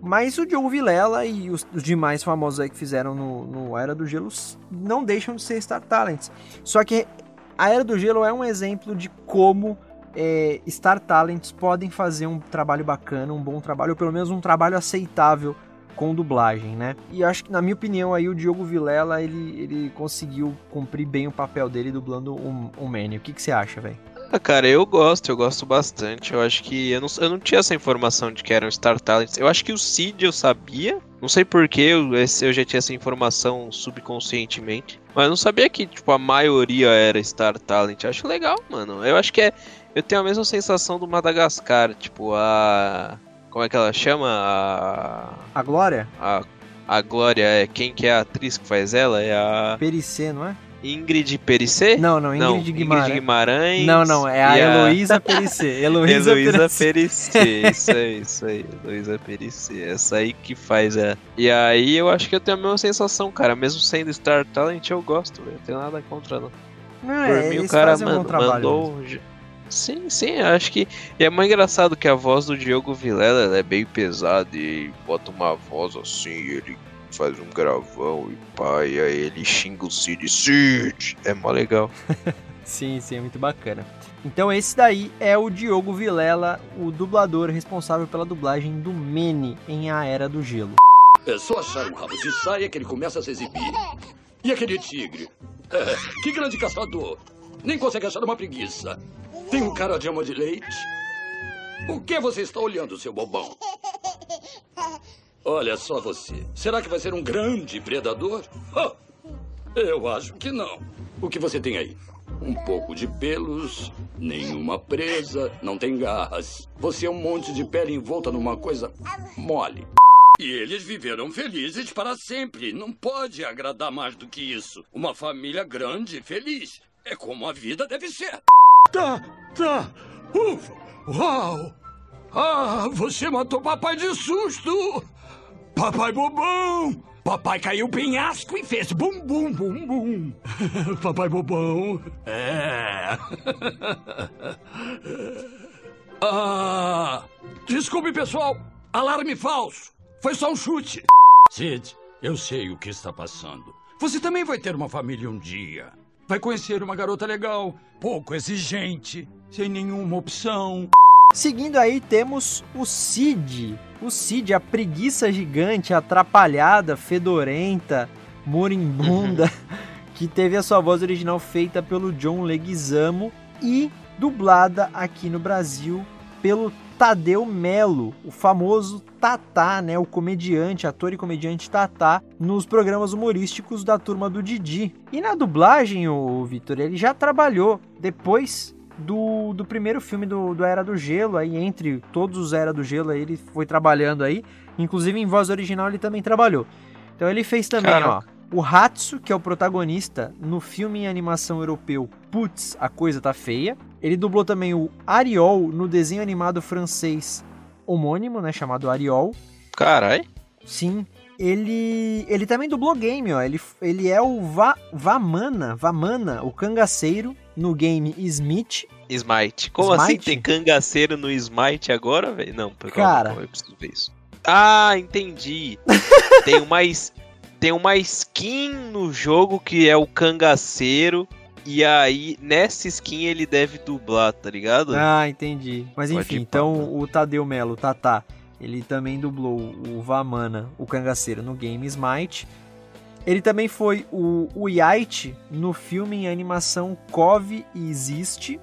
Mas o Diogo Vilela e os, os, demais famosos aí que fizeram no, no Era do Gelo não deixam de ser Star Talents. Só que a Era do Gelo é um exemplo de como é, Star Talents podem fazer um trabalho bacana, um bom trabalho, ou pelo menos um trabalho aceitável com dublagem, né? E acho que, na minha opinião, aí o Diogo Vilela, ele, ele conseguiu cumprir bem o papel dele dublando um, um Manny. O que, que você acha, velho? Ah, cara, eu gosto, eu gosto bastante. Eu acho que. Eu não, eu não tinha essa informação de que eram Star Talents. Eu acho que o Cid eu sabia. Não sei porquê, eu, eu já tinha essa informação subconscientemente. Mas eu não sabia que, tipo, a maioria era Star Talent. Eu acho legal, mano. Eu acho que é. Eu tenho a mesma sensação do Madagascar, tipo, a. Como é que ela chama? A. A Glória? A, a Glória é. Quem que é a atriz que faz ela? É a. Perissé, não é? Ingrid Perissé? Não, não, Ingrid, não, Guimarães. Ingrid Guimarães. Não, não, é a Heloísa Perissé. Heloísa, Heloísa Perissé. isso aí, isso aí. Heloísa Perissé. Essa aí que faz é. E aí eu acho que eu tenho a mesma sensação, cara. Mesmo sendo Star Talent, eu gosto, velho. Não tenho nada contra não. Não, Por é, mim, o cara mano, um mandou. Né? Sim, sim, acho que. E é mais engraçado que a voz do Diogo Vilela é bem pesada e bota uma voz assim, ele faz um gravão e e aí ele xinga o Cid, Cid! É mó legal. sim, sim, é muito bacana. Então esse daí é o Diogo Vilela, o dublador responsável pela dublagem do Mene em A Era do Gelo. É só achar um rabo de saia que ele começa a se exibir. E aquele tigre? É, que grande caçador! Nem consegue achar uma preguiça. Tem um cara de ama de leite? O que você está olhando, seu bobão? Olha só você. Será que vai ser um grande predador? Oh, eu acho que não. O que você tem aí? Um pouco de pelos, nenhuma presa, não tem garras. Você é um monte de pele envolta numa coisa mole. E eles viveram felizes para sempre. Não pode agradar mais do que isso. Uma família grande e feliz. É como a vida deve ser. Tá, Ufa! Uau! Ah, você matou papai de susto! Papai bobão! Papai caiu penhasco e fez bum bum bum bum. Papai bobão. É. ah, desculpe, pessoal. Alarme falso. Foi só um chute. Sid, eu sei o que está passando. Você também vai ter uma família um dia. Vai conhecer uma garota legal, pouco exigente, sem nenhuma opção. Seguindo aí, temos o Cid. O Cid, a preguiça gigante, atrapalhada, fedorenta, moribunda, uhum. que teve a sua voz original feita pelo John Leguizamo e dublada aqui no Brasil pelo Tadeu Melo, o famoso Tatá, né, o comediante, ator e comediante Tatá, nos programas humorísticos da turma do Didi. E na dublagem, o Vitor, ele já trabalhou depois do, do primeiro filme do, do Era do Gelo, aí entre todos os Era do Gelo, aí, ele foi trabalhando aí, inclusive em voz original ele também trabalhou. Então ele fez também, ó, o Hatsu, que é o protagonista no filme em animação europeu Putz, a coisa tá feia. Ele dublou também o Ariol no desenho animado francês homônimo, né, chamado Ariol. Carai. Sim. Ele ele também dublou game, ó. Ele, ele é o Va, Vamana, Vamana, o cangaceiro no game Smite. Smite. Como assim Smite? assim tem cangaceiro no Smite agora, velho? Não, Cara, eu preciso ver isso. Ah, entendi. tem uma tem uma skin no jogo que é o cangaceiro. E aí, nessa skin ele deve dublar, tá ligado? Ah, entendi. Mas enfim, então o Tadeu Melo, o Tatá, ele também dublou o Vamana, o cangaceiro, no game Smite. Ele também foi o, o Yait no filme em animação Cove Existe.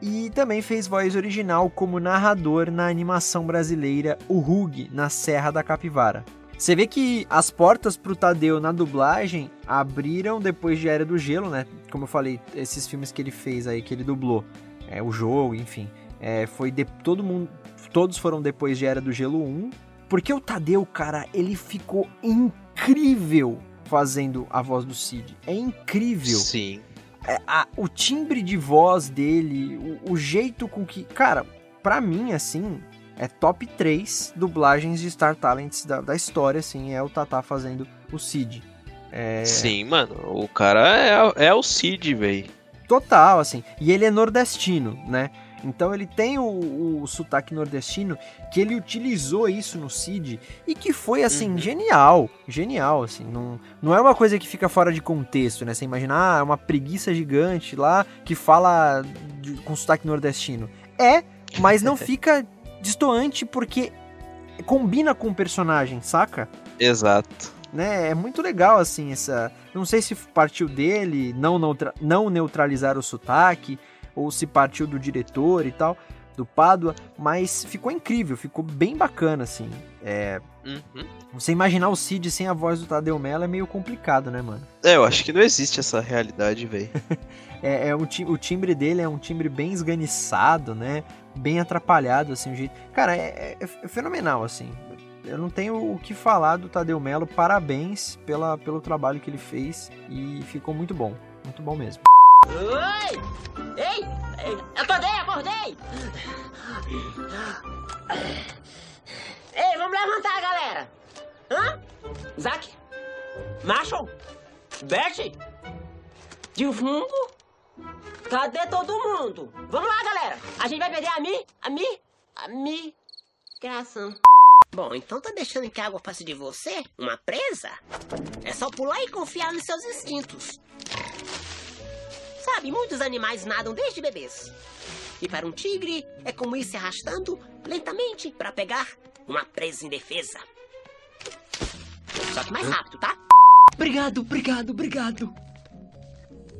E também fez voz original como narrador na animação brasileira O Rug, na Serra da Capivara. Você vê que as portas pro Tadeu na dublagem abriram depois de Era do Gelo, né? Como eu falei, esses filmes que ele fez aí, que ele dublou, é, o jogo, enfim, é, foi de, todo mundo, todos foram depois de Era do Gelo 1, porque o Tadeu, cara, ele ficou incrível fazendo a voz do Cid. É incrível. Sim. É, a, o timbre de voz dele, o, o jeito com que, cara, para mim assim, é top 3 dublagens de Star Talents da, da história, assim, é o Tata fazendo o Cid. É... Sim, mano, o cara é, é o Cid, velho. Total, assim, e ele é nordestino, né? Então ele tem o, o, sotaque nordestino que ele utilizou isso no Cid e que foi assim uhum. genial, genial assim, não, não é uma coisa que fica fora de contexto, né? Você imaginar ah, é uma preguiça gigante lá que fala de, com sotaque nordestino. É, mas não fica distoante porque combina com o personagem, saca? Exato. Né? É muito legal, assim, essa. Não sei se partiu dele não, não neutralizar o sotaque, ou se partiu do diretor e tal, do Padua, mas ficou incrível, ficou bem bacana, assim. É. Uhum. Você imaginar o Cid sem a voz do Tadeu Mello é meio complicado, né, mano? É, eu acho que não existe essa realidade, velho. é, é o, o timbre dele é um timbre bem esganiçado, né? bem atrapalhado, assim, o jeito. Cara, é, é, é, fenomenal, assim. Eu não tenho o que falar do Tadeu Melo. Parabéns pela, pelo trabalho que ele fez e ficou muito bom. Muito bom mesmo. Oi! Ei! Acordei, acordei! Ei, vamos levantar, galera! Hã? Zack? Marshall? Bert? De fundo? Cadê todo mundo? Vamos lá, galera. A gente vai perder a mim, a mim, a mim. Gração. Bom, então tá deixando que a água passe de você? Uma presa? É só pular e confiar nos seus instintos. Sabe, muitos animais nadam desde bebês. E para um tigre, é como ir se arrastando lentamente para pegar uma presa indefesa. Só que mais rápido, tá? Obrigado, obrigado, obrigado.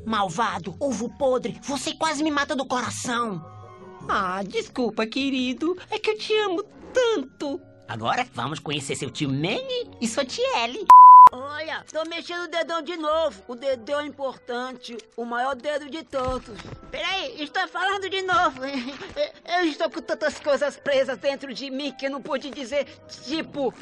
Malvado, ovo podre, você quase me mata do coração. Ah, desculpa, querido. É que eu te amo tanto. Agora vamos conhecer seu tio Manny e sua tia Ellie. Olha, tô mexendo o dedão de novo. O dedão é importante, o maior dedo de todos. Peraí, estou falando de novo. Eu estou com tantas coisas presas dentro de mim que eu não pude dizer, tipo...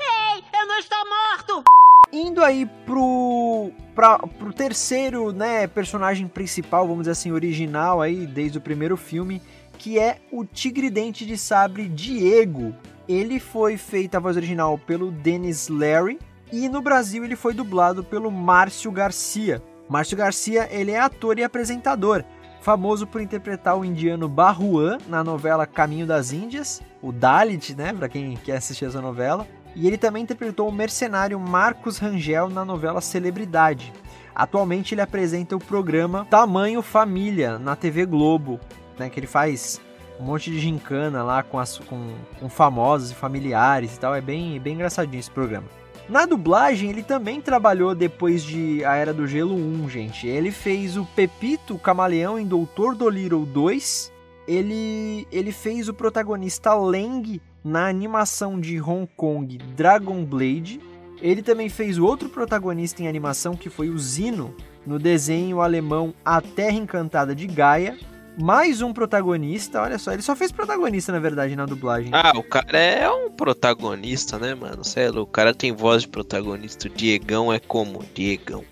Ei, eu não estou morto! Indo aí pro, pra, pro terceiro, né, personagem principal, vamos dizer assim, original aí, desde o primeiro filme, que é o Tigre Dente de Sabre Diego. Ele foi feito a voz original pelo Dennis Larry e no Brasil ele foi dublado pelo Márcio Garcia. Márcio Garcia, ele é ator e apresentador, famoso por interpretar o indiano Barruan na novela Caminho das Índias, o Dalit, né, para quem quer assistir essa novela e ele também interpretou o mercenário Marcos Rangel na novela Celebridade. Atualmente ele apresenta o programa Tamanho Família na TV Globo, né, que ele faz um monte de gincana lá com, as, com, com famosos e familiares e tal. É bem, bem engraçadinho esse programa. Na dublagem, ele também trabalhou depois de A Era do Gelo 1, gente. Ele fez o Pepito o Camaleão em Doutor Dolittle 2 ele, ele fez o protagonista Leng na animação de Hong Kong Dragon Blade. Ele também fez o outro protagonista em animação que foi o Zino no desenho alemão A Terra Encantada de Gaia. Mais um protagonista, olha só, ele só fez protagonista na verdade na dublagem. Ah, o cara é um protagonista, né, mano? Louco, o cara tem voz de protagonista. O Diegão é como? Diegão.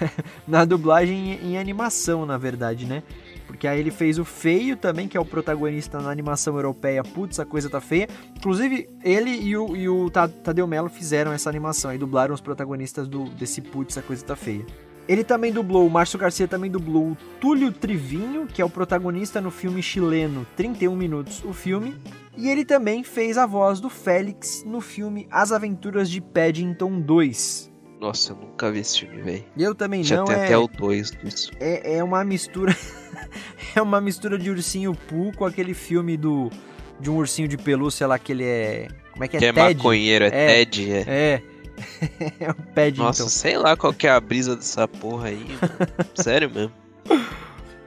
na dublagem em animação, na verdade, né? Porque aí ele fez o Feio também, que é o protagonista na animação europeia. Putz, a coisa tá feia. Inclusive, ele e o, e o Tadeu Melo fizeram essa animação e dublaram os protagonistas do, desse Putz, a coisa tá feia. Ele também dublou, o Márcio Garcia também dublou o Túlio Trivinho, que é o protagonista no filme chileno 31 Minutos, o filme. E ele também fez a voz do Félix no filme As Aventuras de Paddington 2. Nossa, eu nunca vi esse filme, velho. Eu também Já não. tem é, até o 2 disso. É, é uma mistura. é uma mistura de ursinho Pooh com aquele filme do. De um ursinho de pelúcia lá que ele é. Como é que é? Que é Ted? maconheiro, é, É. Ted, é. É. é o Paddington. Nossa, sei lá qual que é a brisa dessa porra aí. mano. Sério mesmo.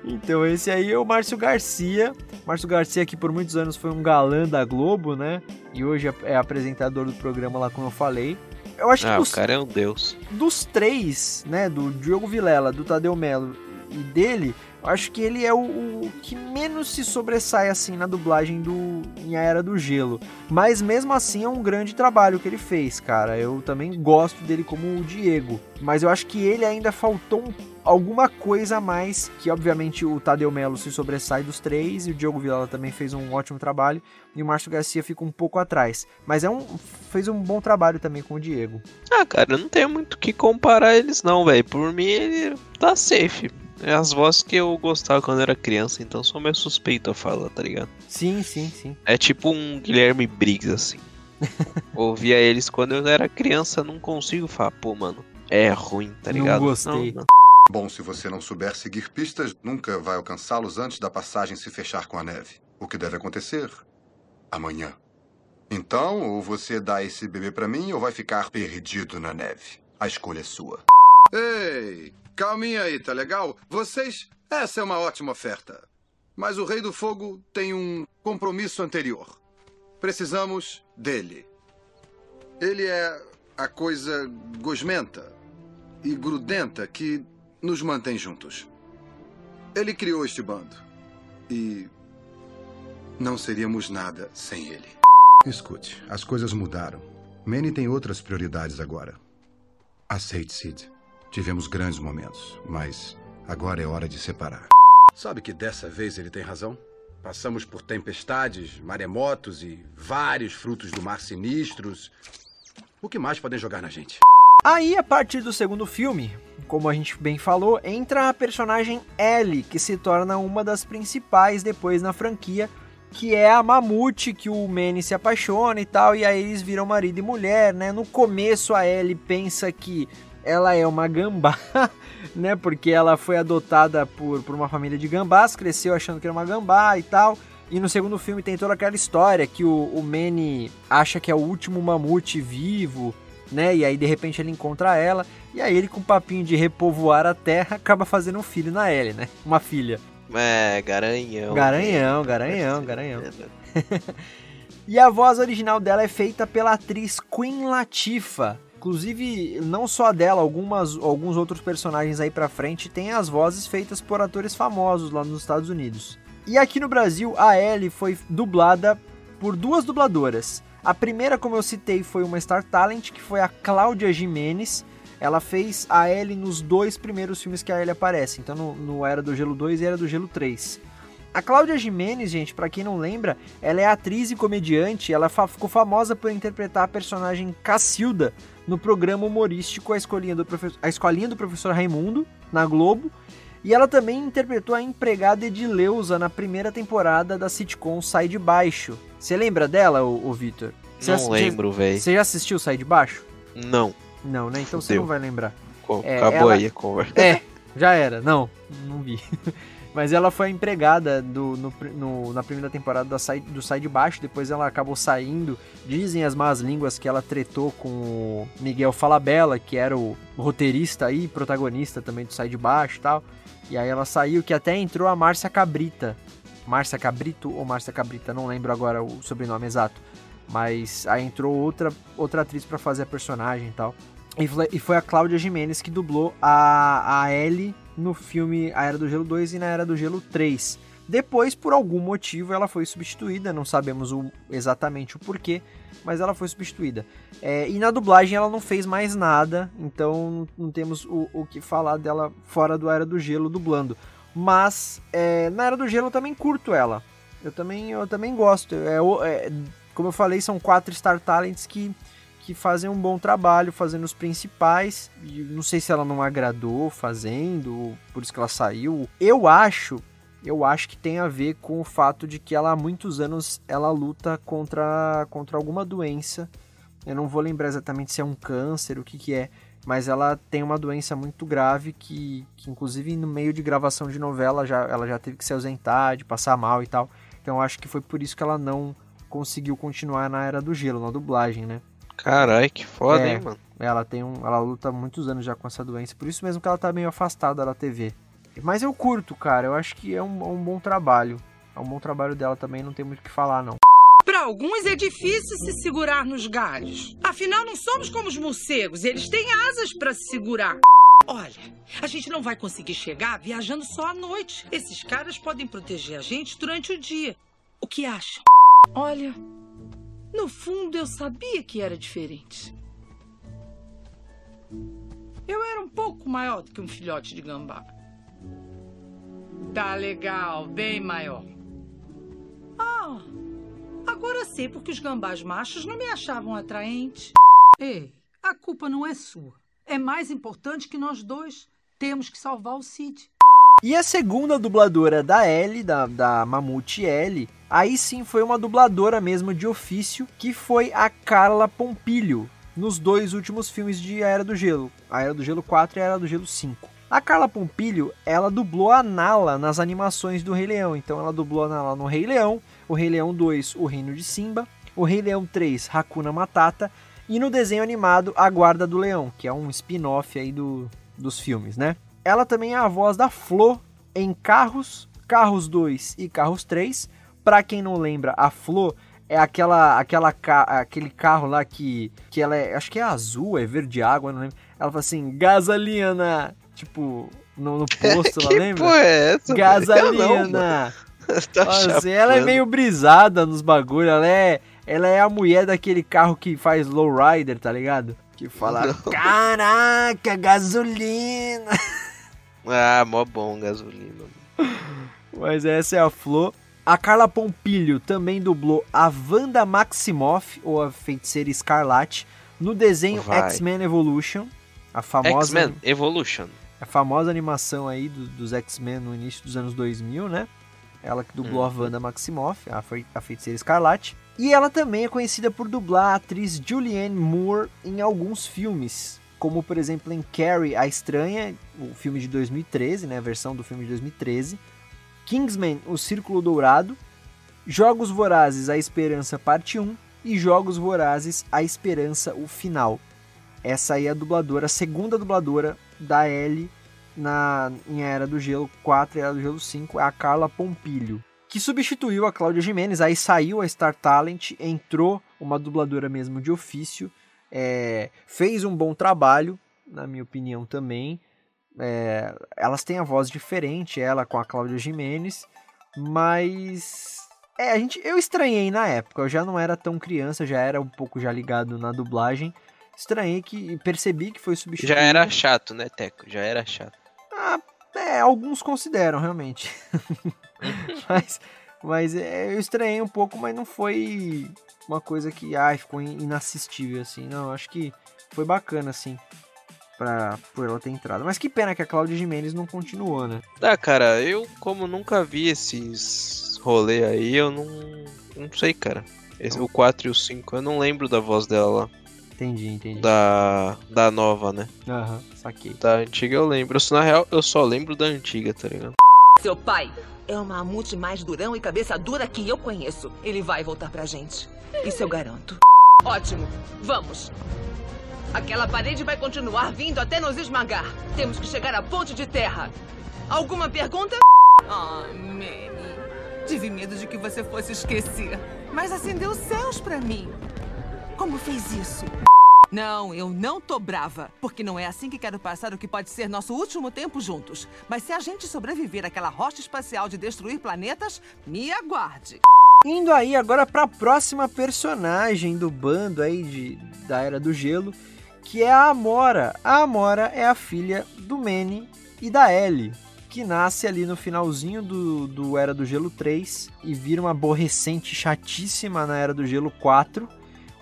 Então, esse aí é o Márcio Garcia. Márcio Garcia, que por muitos anos foi um galã da Globo, né? E hoje é apresentador do programa lá, como eu falei. Eu acho Ah, que o dos, cara é um deus. dos três, né? Do Diogo Vilela, do Tadeu Melo e dele, eu acho que ele é o, o que menos se sobressai, assim, na dublagem do em A Era do Gelo. Mas mesmo assim é um grande trabalho que ele fez, cara. Eu também gosto dele como o Diego. Mas eu acho que ele ainda faltou um alguma coisa a mais, que obviamente o Tadeu Melo se sobressai dos três, e o Diogo Vilela também fez um ótimo trabalho, e o Márcio Garcia fica um pouco atrás. Mas é um, fez um bom trabalho também com o Diego. Ah, cara, eu não tenho muito o que comparar eles não, velho. Por mim, ele tá safe. É as vozes que eu gostava quando era criança, então sou meio suspeito a falar, tá ligado? Sim, sim, sim. É tipo um Guilherme Briggs, assim. Ouvia eles quando eu era criança, não consigo falar, pô, mano, é ruim, tá Não ligado? gostei. não. Bom, se você não souber seguir pistas, nunca vai alcançá-los antes da passagem se fechar com a neve. O que deve acontecer? Amanhã. Então, ou você dá esse bebê pra mim ou vai ficar perdido na neve. A escolha é sua. Ei, calminha aí, tá legal? Vocês. Essa é uma ótima oferta. Mas o Rei do Fogo tem um compromisso anterior. Precisamos dele. Ele é a coisa gosmenta e grudenta que nos mantém juntos. Ele criou este bando. E. não seríamos nada sem ele. Escute, as coisas mudaram. Manny tem outras prioridades agora. Aceite, Sid. Tivemos grandes momentos, mas agora é hora de separar. Sabe que dessa vez ele tem razão? Passamos por tempestades, maremotos e vários frutos do mar sinistros. O que mais podem jogar na gente? Aí, a partir do segundo filme, como a gente bem falou, entra a personagem Ellie, que se torna uma das principais depois na franquia, que é a Mamute, que o Manny se apaixona e tal, e aí eles viram marido e mulher, né? No começo a Ellie pensa que ela é uma gambá, né? Porque ela foi adotada por, por uma família de gambás, cresceu achando que era uma gambá e tal. E no segundo filme tem toda aquela história que o, o Manny acha que é o último mamute vivo, né? E aí de repente ele encontra ela, e aí ele com o papinho de repovoar a terra acaba fazendo um filho na Ellie, né? Uma filha. É, garanhão. Garanhão, garanhão, garanhão. E a voz original dela é feita pela atriz Queen Latifah. Inclusive, não só dela, algumas, alguns outros personagens aí pra frente têm as vozes feitas por atores famosos lá nos Estados Unidos. E aqui no Brasil, a Ellie foi dublada por duas dubladoras. A primeira, como eu citei, foi uma Star Talent, que foi a Cláudia Jimenez. Ela fez a Ellie nos dois primeiros filmes que a Ellie aparece, então no, no Era do Gelo 2 e Era do Gelo 3. A Cláudia Jimenez, gente, pra quem não lembra, ela é atriz e comediante, ela fa- ficou famosa por interpretar a personagem Cacilda no programa humorístico A Escolinha do, a Escolinha do Professor Raimundo, na Globo, e ela também interpretou a empregada Edileuza na primeira temporada da sitcom Sai de Baixo. Você lembra dela, ô, ô Vitor? Não lembro, velho. Você já assistiu Sai de Baixo? Não. Não, né? Então você não vai lembrar. É, Acabou ela- aí a conversa. É, já era. Não, não vi. Mas ela foi empregada do, no, no- na primeira temporada da Sai- do Sai de Baixo, depois ela acabou saindo. Dizem as más línguas que ela tretou com o Miguel Falabella, que era o roteirista e protagonista também do Sai de Baixo e tal. E aí ela saiu, que até entrou a Márcia Cabrita Márcia Cabrito ou Márcia Cabrita, não lembro agora o sobrenome exato. Mas aí entrou outra, outra atriz para fazer a personagem e tal. E foi, e foi a Cláudia Jimenez que dublou a, a Ellie no filme A Era do Gelo 2 e na Era do Gelo 3. Depois, por algum motivo, ela foi substituída, não sabemos o, exatamente o porquê, mas ela foi substituída. É, e na dublagem ela não fez mais nada, então não temos o, o que falar dela fora do Era do Gelo dublando. Mas é, na Era do Gelo eu também curto ela. Eu também, eu também gosto. É, é, como eu falei, são quatro Star Talents que, que fazem um bom trabalho, fazendo os principais. E não sei se ela não agradou fazendo, por isso que ela saiu. Eu acho eu acho que tem a ver com o fato de que ela há muitos anos ela luta contra, contra alguma doença. Eu não vou lembrar exatamente se é um câncer, o que que é, mas ela tem uma doença muito grave que, que inclusive no meio de gravação de novela já, ela já teve que se ausentar, de passar mal e tal. Então eu acho que foi por isso que ela não conseguiu continuar na Era do Gelo, na dublagem, né? Carai, que foda, É. hein, mano? Ela tem um, ela luta há muitos anos já com essa doença, por isso mesmo que ela tá meio afastada da TV. Mas eu curto, cara, eu acho que é um, é um bom trabalho. É um bom trabalho dela também, não tem muito o que falar, não. Para alguns é difícil se segurar nos galhos. Afinal, não somos como os morcegos, eles têm asas para se segurar. Olha, a gente não vai conseguir chegar viajando só à noite. Esses caras podem proteger a gente durante o dia. O que acha? Olha, no fundo eu sabia que era diferente. Eu era um pouco maior do que um filhote de gambá. Tá legal, bem maior. Ah, agora sei porque os gambás machos não me achavam atraente. Ei, a culpa não é sua. É mais importante que nós dois temos que salvar o Cid. E a segunda dubladora da Ellie, da, da Mamute Ellie, aí sim foi uma dubladora mesmo de ofício, que foi a Carla Pompilho, nos dois últimos filmes de A Era do Gelo, A Era do Gelo 4 e A Era do Gelo 5. A Carla Pompilho, ela dublou a Nala nas animações do Rei Leão, então ela dublou a Nala no Rei Leão, o Rei Leão 2, O Reino de Simba, o Rei Leão 3, Hakuna Matata, e no desenho animado A Guarda do Leão, que é um spin-off aí do, dos filmes, né? Ela também é a voz da Flo em Carros, Carros 2 e Carros 3. Pra quem não lembra, a Flo é aquela, aquela aquele carro lá que, que ela é, acho que é azul, é verde água, não lembro. Ela fala assim, gasolina, tipo, no, no posto, ela que lembra? porra é essa? não, Gasolina. tá Assim, ela é meio brisada nos bagulho, ela é, ela é a mulher daquele carro que faz lowrider, tá ligado? Que fala, caraca, gasolina. Ah, mó bom gasolina. Mas essa é a Flo. A Carla Pompilho também dublou a Wanda Maximoff, ou a Feiticeira Escarlate, no desenho. X-Men Evolution. A famosa, X-Men Evolution. a famosa animação aí do- dos X-Men no início dos anos 2000, né? Ela que dublou a Wanda Maximoff, a, fei- a Feiticeira Escarlate. E ela também é conhecida por dublar a atriz Julianne Moore em alguns filmes. Como, por exemplo, em Carrie, a Estranha, o filme de 2013, né? A versão do filme de 2013. Kingsman, O Círculo Dourado. Jogos Vorazes, A Esperança, parte 1. E Jogos Vorazes, A Esperança, o final. Essa aí é a dubladora, a segunda dubladora da Ellie na, em Era do Gelo 4 e Era do Gelo 5, é a Carla Pompilho. Que substituiu a Cláudia Jimenez, aí saiu a Star Talent, entrou uma dubladora mesmo de ofício, é, fez um bom trabalho, na minha opinião também. É, elas têm a voz diferente, ela com a Cláudia Jimenez, mas é, a gente, eu estranhei na época, eu já não era tão criança, já era um pouco já ligado na dublagem. Estranhei que percebi que foi substituído. Já era chato, né, Teco? Já era chato. Ah, é, alguns consideram, realmente. mas mas é, eu estranhei um pouco, mas não foi uma coisa que ai, ficou in- inassistível, assim. Não, acho que foi bacana, assim, pra, por ela ter entrado. Mas que pena que a Cláudia Jimenez não continuou, né? Ah, cara, eu como nunca vi esses rolê aí, eu não. Não sei, cara. Esse, o 4 e o 5, eu não lembro da voz dela lá. Entendi, entendi. Da. Da nova, né? Aham, saquei. Da antiga eu lembro. Se na real, eu só lembro da antiga, tá ligado? Seu pai é o mamute mais durão e cabeça dura que eu conheço. Ele vai voltar pra gente. Isso eu garanto. Ótimo. Vamos. Aquela parede vai continuar vindo até nos esmagar. Temos que chegar à ponte de terra. Alguma pergunta? Ah, Manny. Tive medo de que você fosse esquecer, mas acendeu os céus pra mim. Como fez isso? Não, eu não tô brava, porque não é assim que quero passar o que pode ser nosso último tempo juntos. Mas se a gente sobreviver àquela rocha espacial de destruir planetas, me aguarde. Indo aí agora para a próxima personagem do bando aí de, da Era do Gelo, que é a Amora. A Amora é a filha do Manny e da Ellie, que nasce ali no finalzinho do, do Era do Gelo 3 e vira uma aborrecente chatíssima na Era do Gelo 4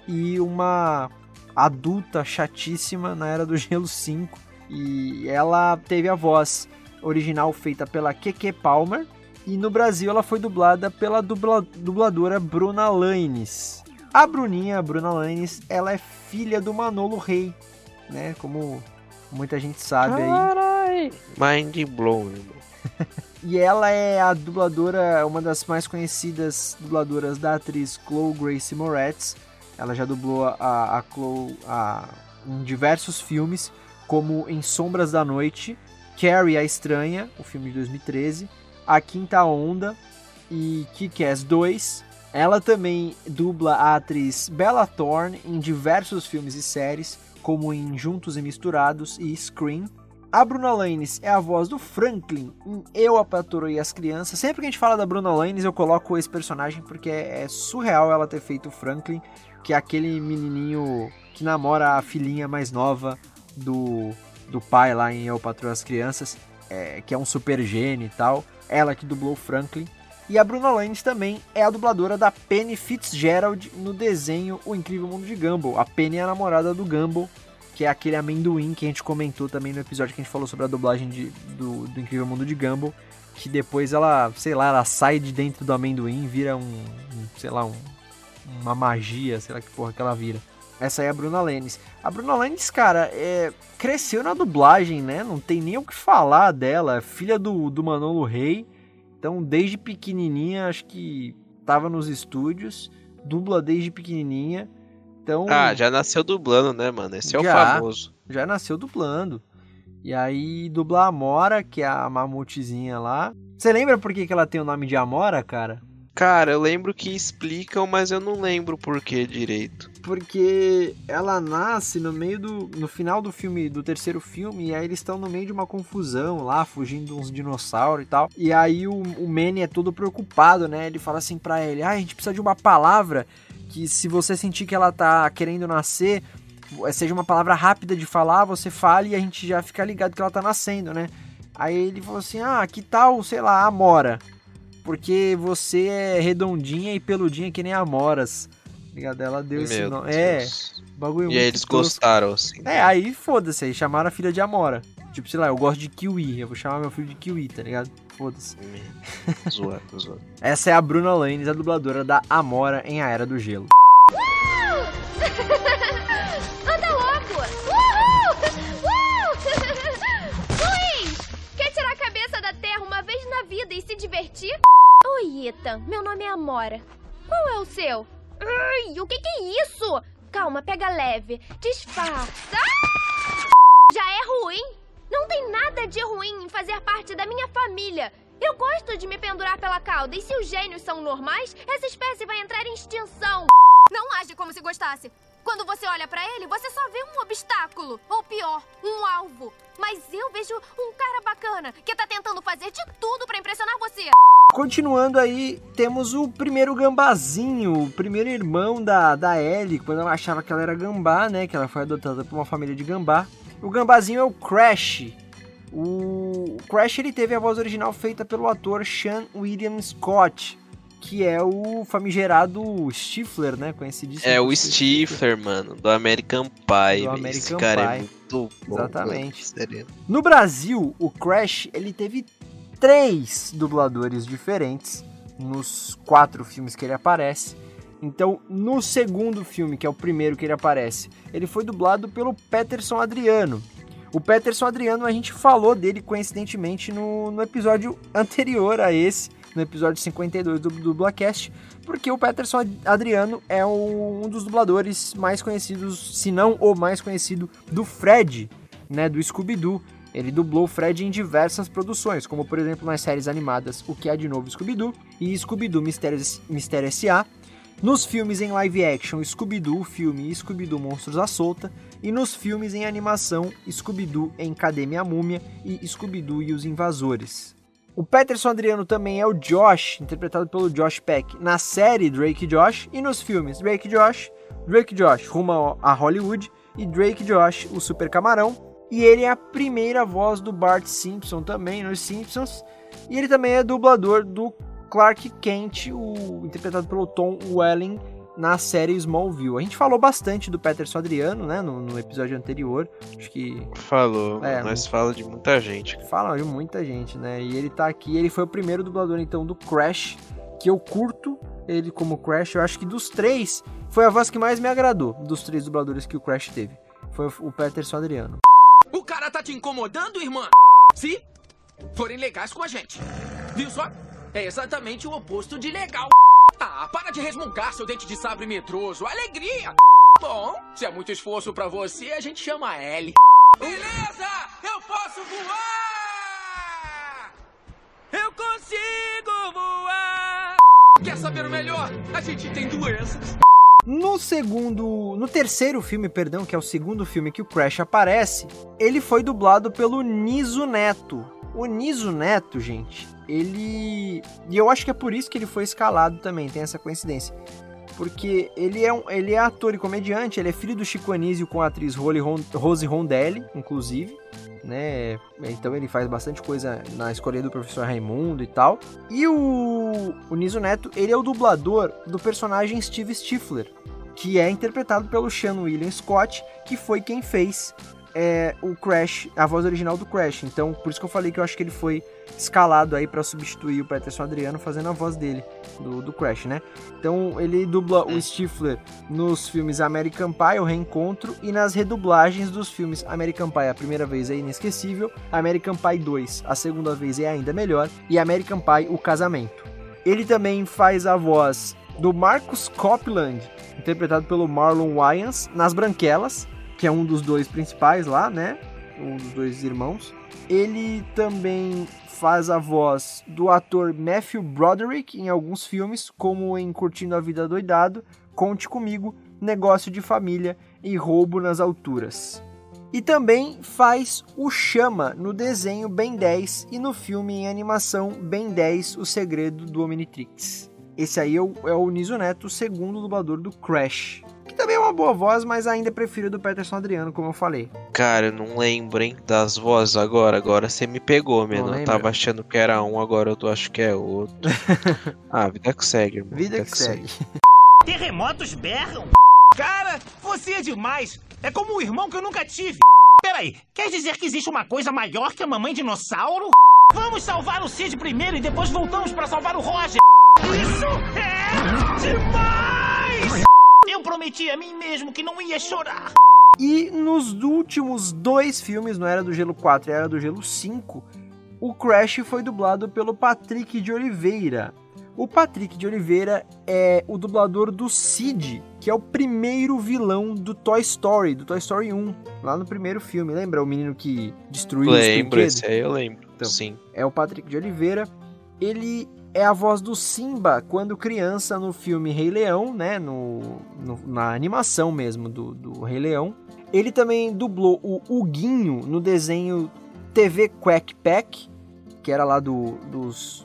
e uma adulta chatíssima na Era do Gelo 5. E ela teve a voz original feita pela Keke Palmer, e no Brasil ela foi dublada pela dubla, dubladora Bruna Lanes. A Bruninha, a Bruna Lanes, ela é filha do Manolo Rei, né? Como muita gente sabe aí. Mind blown. e ela é a dubladora, uma das mais conhecidas dubladoras da atriz Chloe Grace Moretz. Ela já dublou a, a Chloe a, em diversos filmes, como Em Sombras da Noite, Carrie a Estranha, o filme de 2013, a Quinta Onda e Kick-Ass 2. Ela também dubla a atriz Bella Thorne em diversos filmes e séries, como em Juntos e Misturados e Scream. A Bruna Lanes é a voz do Franklin em Eu, a Patroa e as Crianças. Sempre que a gente fala da Bruna Lanes, eu coloco esse personagem porque é surreal ela ter feito o Franklin, que é aquele menininho que namora a filhinha mais nova do, do pai lá em Eu, Patroa e as Crianças, é, que é um super gênio e tal ela que dublou Franklin. E a Bruna Lanes também é a dubladora da Penny Fitzgerald no desenho O Incrível Mundo de Gumball. A Penny é a namorada do Gumball, que é aquele amendoim que a gente comentou também no episódio que a gente falou sobre a dublagem de, do, do Incrível Mundo de Gumball. Que depois ela, sei lá, ela sai de dentro do amendoim, vira um, um sei lá, um, uma magia, sei lá que porra que ela vira. Essa aí é a Bruna Lennes. A Bruna Lennes, cara, é, cresceu na dublagem, né? Não tem nem o que falar dela. É filha do, do Manolo Rey. Então, desde pequenininha, acho que tava nos estúdios. Dubla desde pequenininha. Então, ah, já nasceu dublando, né, mano? Esse é já, o famoso. Já nasceu dublando. E aí, dubla a Amora, que é a mamutezinha lá. Você lembra por que, que ela tem o nome de Amora, cara? Cara, eu lembro que explicam, mas eu não lembro por que direito. Porque ela nasce no meio do. no final do filme, do terceiro filme, e aí eles estão no meio de uma confusão lá, fugindo uns dinossauros e tal. E aí o, o Manny é todo preocupado, né? Ele fala assim pra ele: ah, a gente precisa de uma palavra que se você sentir que ela tá querendo nascer, seja uma palavra rápida de falar, você fale e a gente já fica ligado que ela tá nascendo, né? Aí ele falou assim: ah, que tal, sei lá, Amora? Porque você é redondinha e peludinha que nem a Moras. Ligado? Ela deu Meu esse nome. É, bagulho E aí eles gostaram, assim. É, aí foda-se, aí chamaram a filha de Amora. Tipo, sei lá, eu gosto de Kiwi, eu vou chamar meu filho de Kiwi, tá ligado? Foda-se. zoando, zoando. Essa é a Bruna Lanes, a dubladora da Amora em A Era do Gelo. Anda logo! Uhul! Uh! Luiz! Quer tirar a cabeça da terra uma vez na vida e se divertir? Oi, Ethan. Meu nome é Amora. Qual é o seu? Ai, o que, que é isso? Calma, pega leve. Disfarça. Já é ruim? Não tem nada de ruim em fazer parte da minha família. Eu gosto de me pendurar pela cauda. E se os gênios são normais, essa espécie vai entrar em extinção. Não age como se gostasse. Quando você olha para ele, você só vê um obstáculo. Ou pior, um alvo. Mas eu vejo um cara bacana que tá tentando fazer de tudo para impressionar você. Continuando aí, temos o primeiro gambazinho, o primeiro irmão da, da Ellie, quando ela achava que ela era gambá, né? Que ela foi adotada por uma família de gambá. O gambazinho é o Crash. O Crash ele teve a voz original feita pelo ator Sean William Scott, que é o famigerado Stifler, né? Conhecidíssimo. É o Stifler, mano, do American Pie. Do American Esse cara é Pie. é muito bom. Exatamente. Mano, no Brasil, o Crash ele teve três dubladores diferentes nos quatro filmes que ele aparece. Então, no segundo filme, que é o primeiro que ele aparece, ele foi dublado pelo Peterson Adriano. O Peterson Adriano, a gente falou dele coincidentemente no, no episódio anterior a esse, no episódio 52 do Dublacast, porque o Peterson Adriano é um dos dubladores mais conhecidos, se não o mais conhecido, do Fred, né, do Scooby-Doo. Ele dublou Fred em diversas produções, como por exemplo nas séries animadas O Que Há de Novo Scooby-Doo e Scooby-Doo Mistério, Mistério S.A., nos filmes em live action Scooby-Doo, filme Scooby-Doo Monstros à Solta, e nos filmes em animação Scooby-Doo em Academia Múmia e Scooby-Doo e os Invasores. O Peterson Adriano também é o Josh, interpretado pelo Josh Peck, na série Drake Josh e nos filmes Drake Josh, Drake Josh rumo a Hollywood e Drake Josh, o Super Camarão. E ele é a primeira voz do Bart Simpson também nos Simpsons. E ele também é dublador do Clark Kent, o, interpretado pelo Tom Welling na série Smallville. A gente falou bastante do Peterson Adriano, né, no, no episódio anterior. Acho que falou, é, nós fala de muita gente. Fala de muita gente, né? E ele tá aqui, ele foi o primeiro dublador então do Crash, que eu curto ele como Crash. Eu acho que dos três foi a voz que mais me agradou dos três dubladores que o Crash teve. Foi o Peterson Adriano. O cara tá te incomodando, irmã? Se forem legais com a gente. Viu só? É exatamente o oposto de legal. Ah, para de resmungar, seu dente de sabre medroso. Alegria! Bom, se é muito esforço para você, a gente chama L. Beleza! Eu posso voar! Eu consigo voar! Quer saber o melhor? A gente tem doenças. No segundo, no terceiro filme, perdão, que é o segundo filme que o Crash aparece, ele foi dublado pelo Niso Neto. O Niso Neto, gente, ele. E eu acho que é por isso que ele foi escalado também, tem essa coincidência. Porque ele é, um, ele é ator e comediante, ele é filho do Chico Anísio com a atriz Rose Rondelli, inclusive. Né? Então ele faz bastante coisa na escolha do professor Raimundo e tal. E o, o Niso Neto, ele é o dublador do personagem Steve Stifler, que é interpretado pelo Sean William Scott, que foi quem fez é o Crash, a voz original do Crash. Então, por isso que eu falei que eu acho que ele foi escalado aí para substituir o Peterson Adriano fazendo a voz dele, do, do Crash, né? Então, ele dubla o Stifler nos filmes American Pie, O Reencontro, e nas redublagens dos filmes American Pie, a primeira vez é inesquecível, American Pie 2, a segunda vez é ainda melhor, e American Pie, O Casamento. Ele também faz a voz do Marcus Copland, interpretado pelo Marlon Wayans, nas Branquelas, que é um dos dois principais lá, né? Um dos dois irmãos. Ele também faz a voz do ator Matthew Broderick em alguns filmes, como em Curtindo a Vida Doidado, Conte Comigo, Negócio de Família e Roubo nas Alturas. E também faz o Chama no desenho Ben 10 e no filme em animação Ben 10 O Segredo do Omnitrix. Esse aí é o, é o Niso Neto, o segundo dublador do Crash que também é uma boa voz, mas ainda prefiro do Peterson Adriano, como eu falei. Cara, eu não lembro, hein, das vozes agora. Agora você me pegou, mesmo. Eu tava achando que era um, agora eu tô acho que é outro. ah, vida que segue, irmão. Vida, vida que, que, segue. segue. Terremotos berram? Cara, você é demais. É como um irmão que eu nunca tive. Peraí, quer dizer que existe uma coisa maior que a mamãe dinossauro? Vamos salvar o Cid primeiro e depois voltamos para salvar o Roger. Isso é demais! Eu prometi a mim mesmo que não ia chorar. E nos últimos dois filmes, no Era do Gelo 4 e Era do Gelo 5, o Crash foi dublado pelo Patrick de Oliveira. O Patrick de Oliveira é o dublador do Sid, que é o primeiro vilão do Toy Story, do Toy Story 1, lá no primeiro filme. Lembra o menino que destruiu lembro, os esse aí eu lembro. Então, Sim. É o Patrick de Oliveira. Ele é a voz do Simba quando criança no filme Rei Leão, né? No, no, na animação mesmo do, do Rei Leão. Ele também dublou o Huguinho no desenho TV Quack Pack, que era lá do, dos,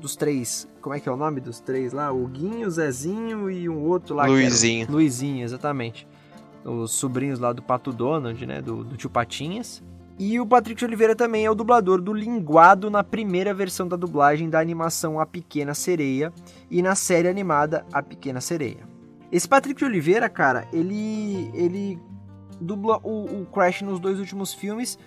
dos três. Como é que é o nome dos três lá? O Guinho, Zezinho e um outro lá. Luizinho. Luizinho, exatamente. Os sobrinhos lá do Pato Donald, né? Do, do tio Patinhas. E o Patrick Oliveira também é o dublador do Linguado na primeira versão da dublagem da animação A Pequena Sereia e na série animada A Pequena Sereia. Esse Patrick Oliveira, cara, ele ele dubla o, o Crash nos dois últimos filmes,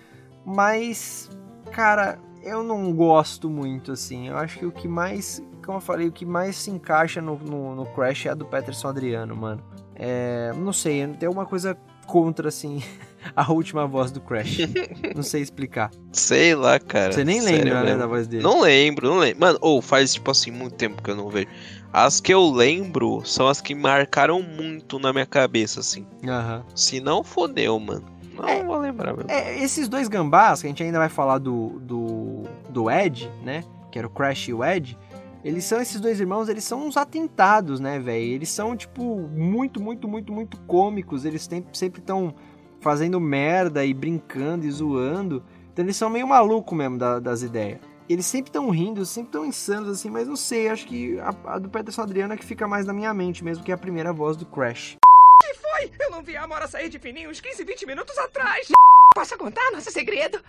mas, cara, eu não gosto muito, assim. Eu acho que o que mais, como eu falei, o que mais se encaixa no, no, no Crash é a do Peterson Adriano, mano. É, não sei, tem uma coisa contra, assim, a última voz do Crash. não sei explicar. Sei lá, cara. Você nem lembra, né, da voz dele? Não lembro, não lembro. Mano, ou oh, faz, tipo assim, muito tempo que eu não vejo. As que eu lembro são as que marcaram muito na minha cabeça, assim. Aham. Se não fodeu, mano. Não é, vou lembrar mesmo. É, esses dois gambás, que a gente ainda vai falar do, do, do Ed, né? Que era o Crash e o Ed. Eles são, esses dois irmãos, eles são uns atentados, né, velho? Eles são, tipo, muito, muito, muito, muito cômicos. Eles sempre estão fazendo merda e brincando e zoando. Então eles são meio malucos mesmo da, das ideias. Eles sempre estão rindo, sempre estão insanos assim, mas não sei, acho que a, a do Peterson Adriano é que fica mais na minha mente mesmo, que é a primeira voz do Crash. que foi? Eu não vi a Amora sair de fininho uns 15, 20 minutos atrás. Posso contar nosso segredo?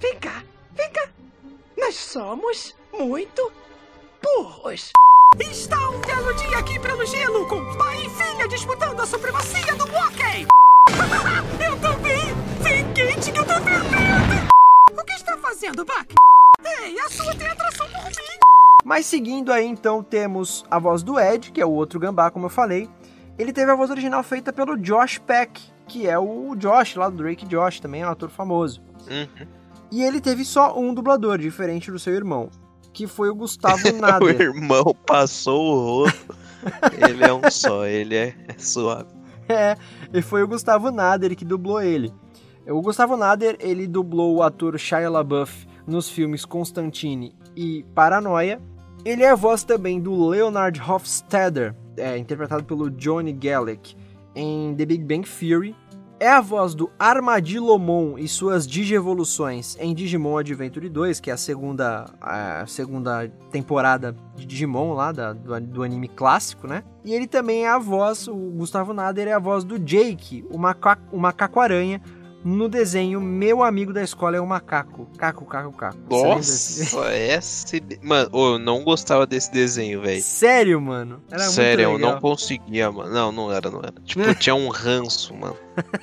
Vem cá, vem cá. Nós somos muito burros. Está um belo dia aqui pelo gelo, com pai e filha disputando a supremacia do hockey. eu também! Vem quente que eu tô fervendo! O que está fazendo, Buck? Ei, a sua tem atração por mim! Mas seguindo aí, então, temos a voz do Ed, que é o outro gambá, como eu falei. Ele teve a voz original feita pelo Josh Peck, que é o Josh lá do Drake Josh, também é um ator famoso. Uhum. E ele teve só um dublador, diferente do seu irmão, que foi o Gustavo Nader. o irmão passou o rosto. ele é um só, ele é, é suave. É, e foi o Gustavo Nader que dublou ele. O Gustavo Nader, ele dublou o ator Shia LaBeouf nos filmes Constantine e Paranoia. Ele é a voz também do Leonard Hofstadter, é, interpretado pelo Johnny Gallic, em The Big Bang Theory. É a voz do Armadillomon e suas digievoluções em Digimon Adventure 2, que é a segunda, a segunda temporada de Digimon lá, da, do, do, anime clássico, né? E ele também é a voz, o Gustavo Nader é a voz do Jake, o, maca, o macaco-aranha, no desenho Meu Amigo da Escola é o Macaco. Caco, caco, caco. Nossa, esse... Mano, eu não gostava desse desenho, velho. Sério, mano? Era Sério, eu não conseguia, mano. Não, não era, não era. Tipo, eu tinha um ranço, mano.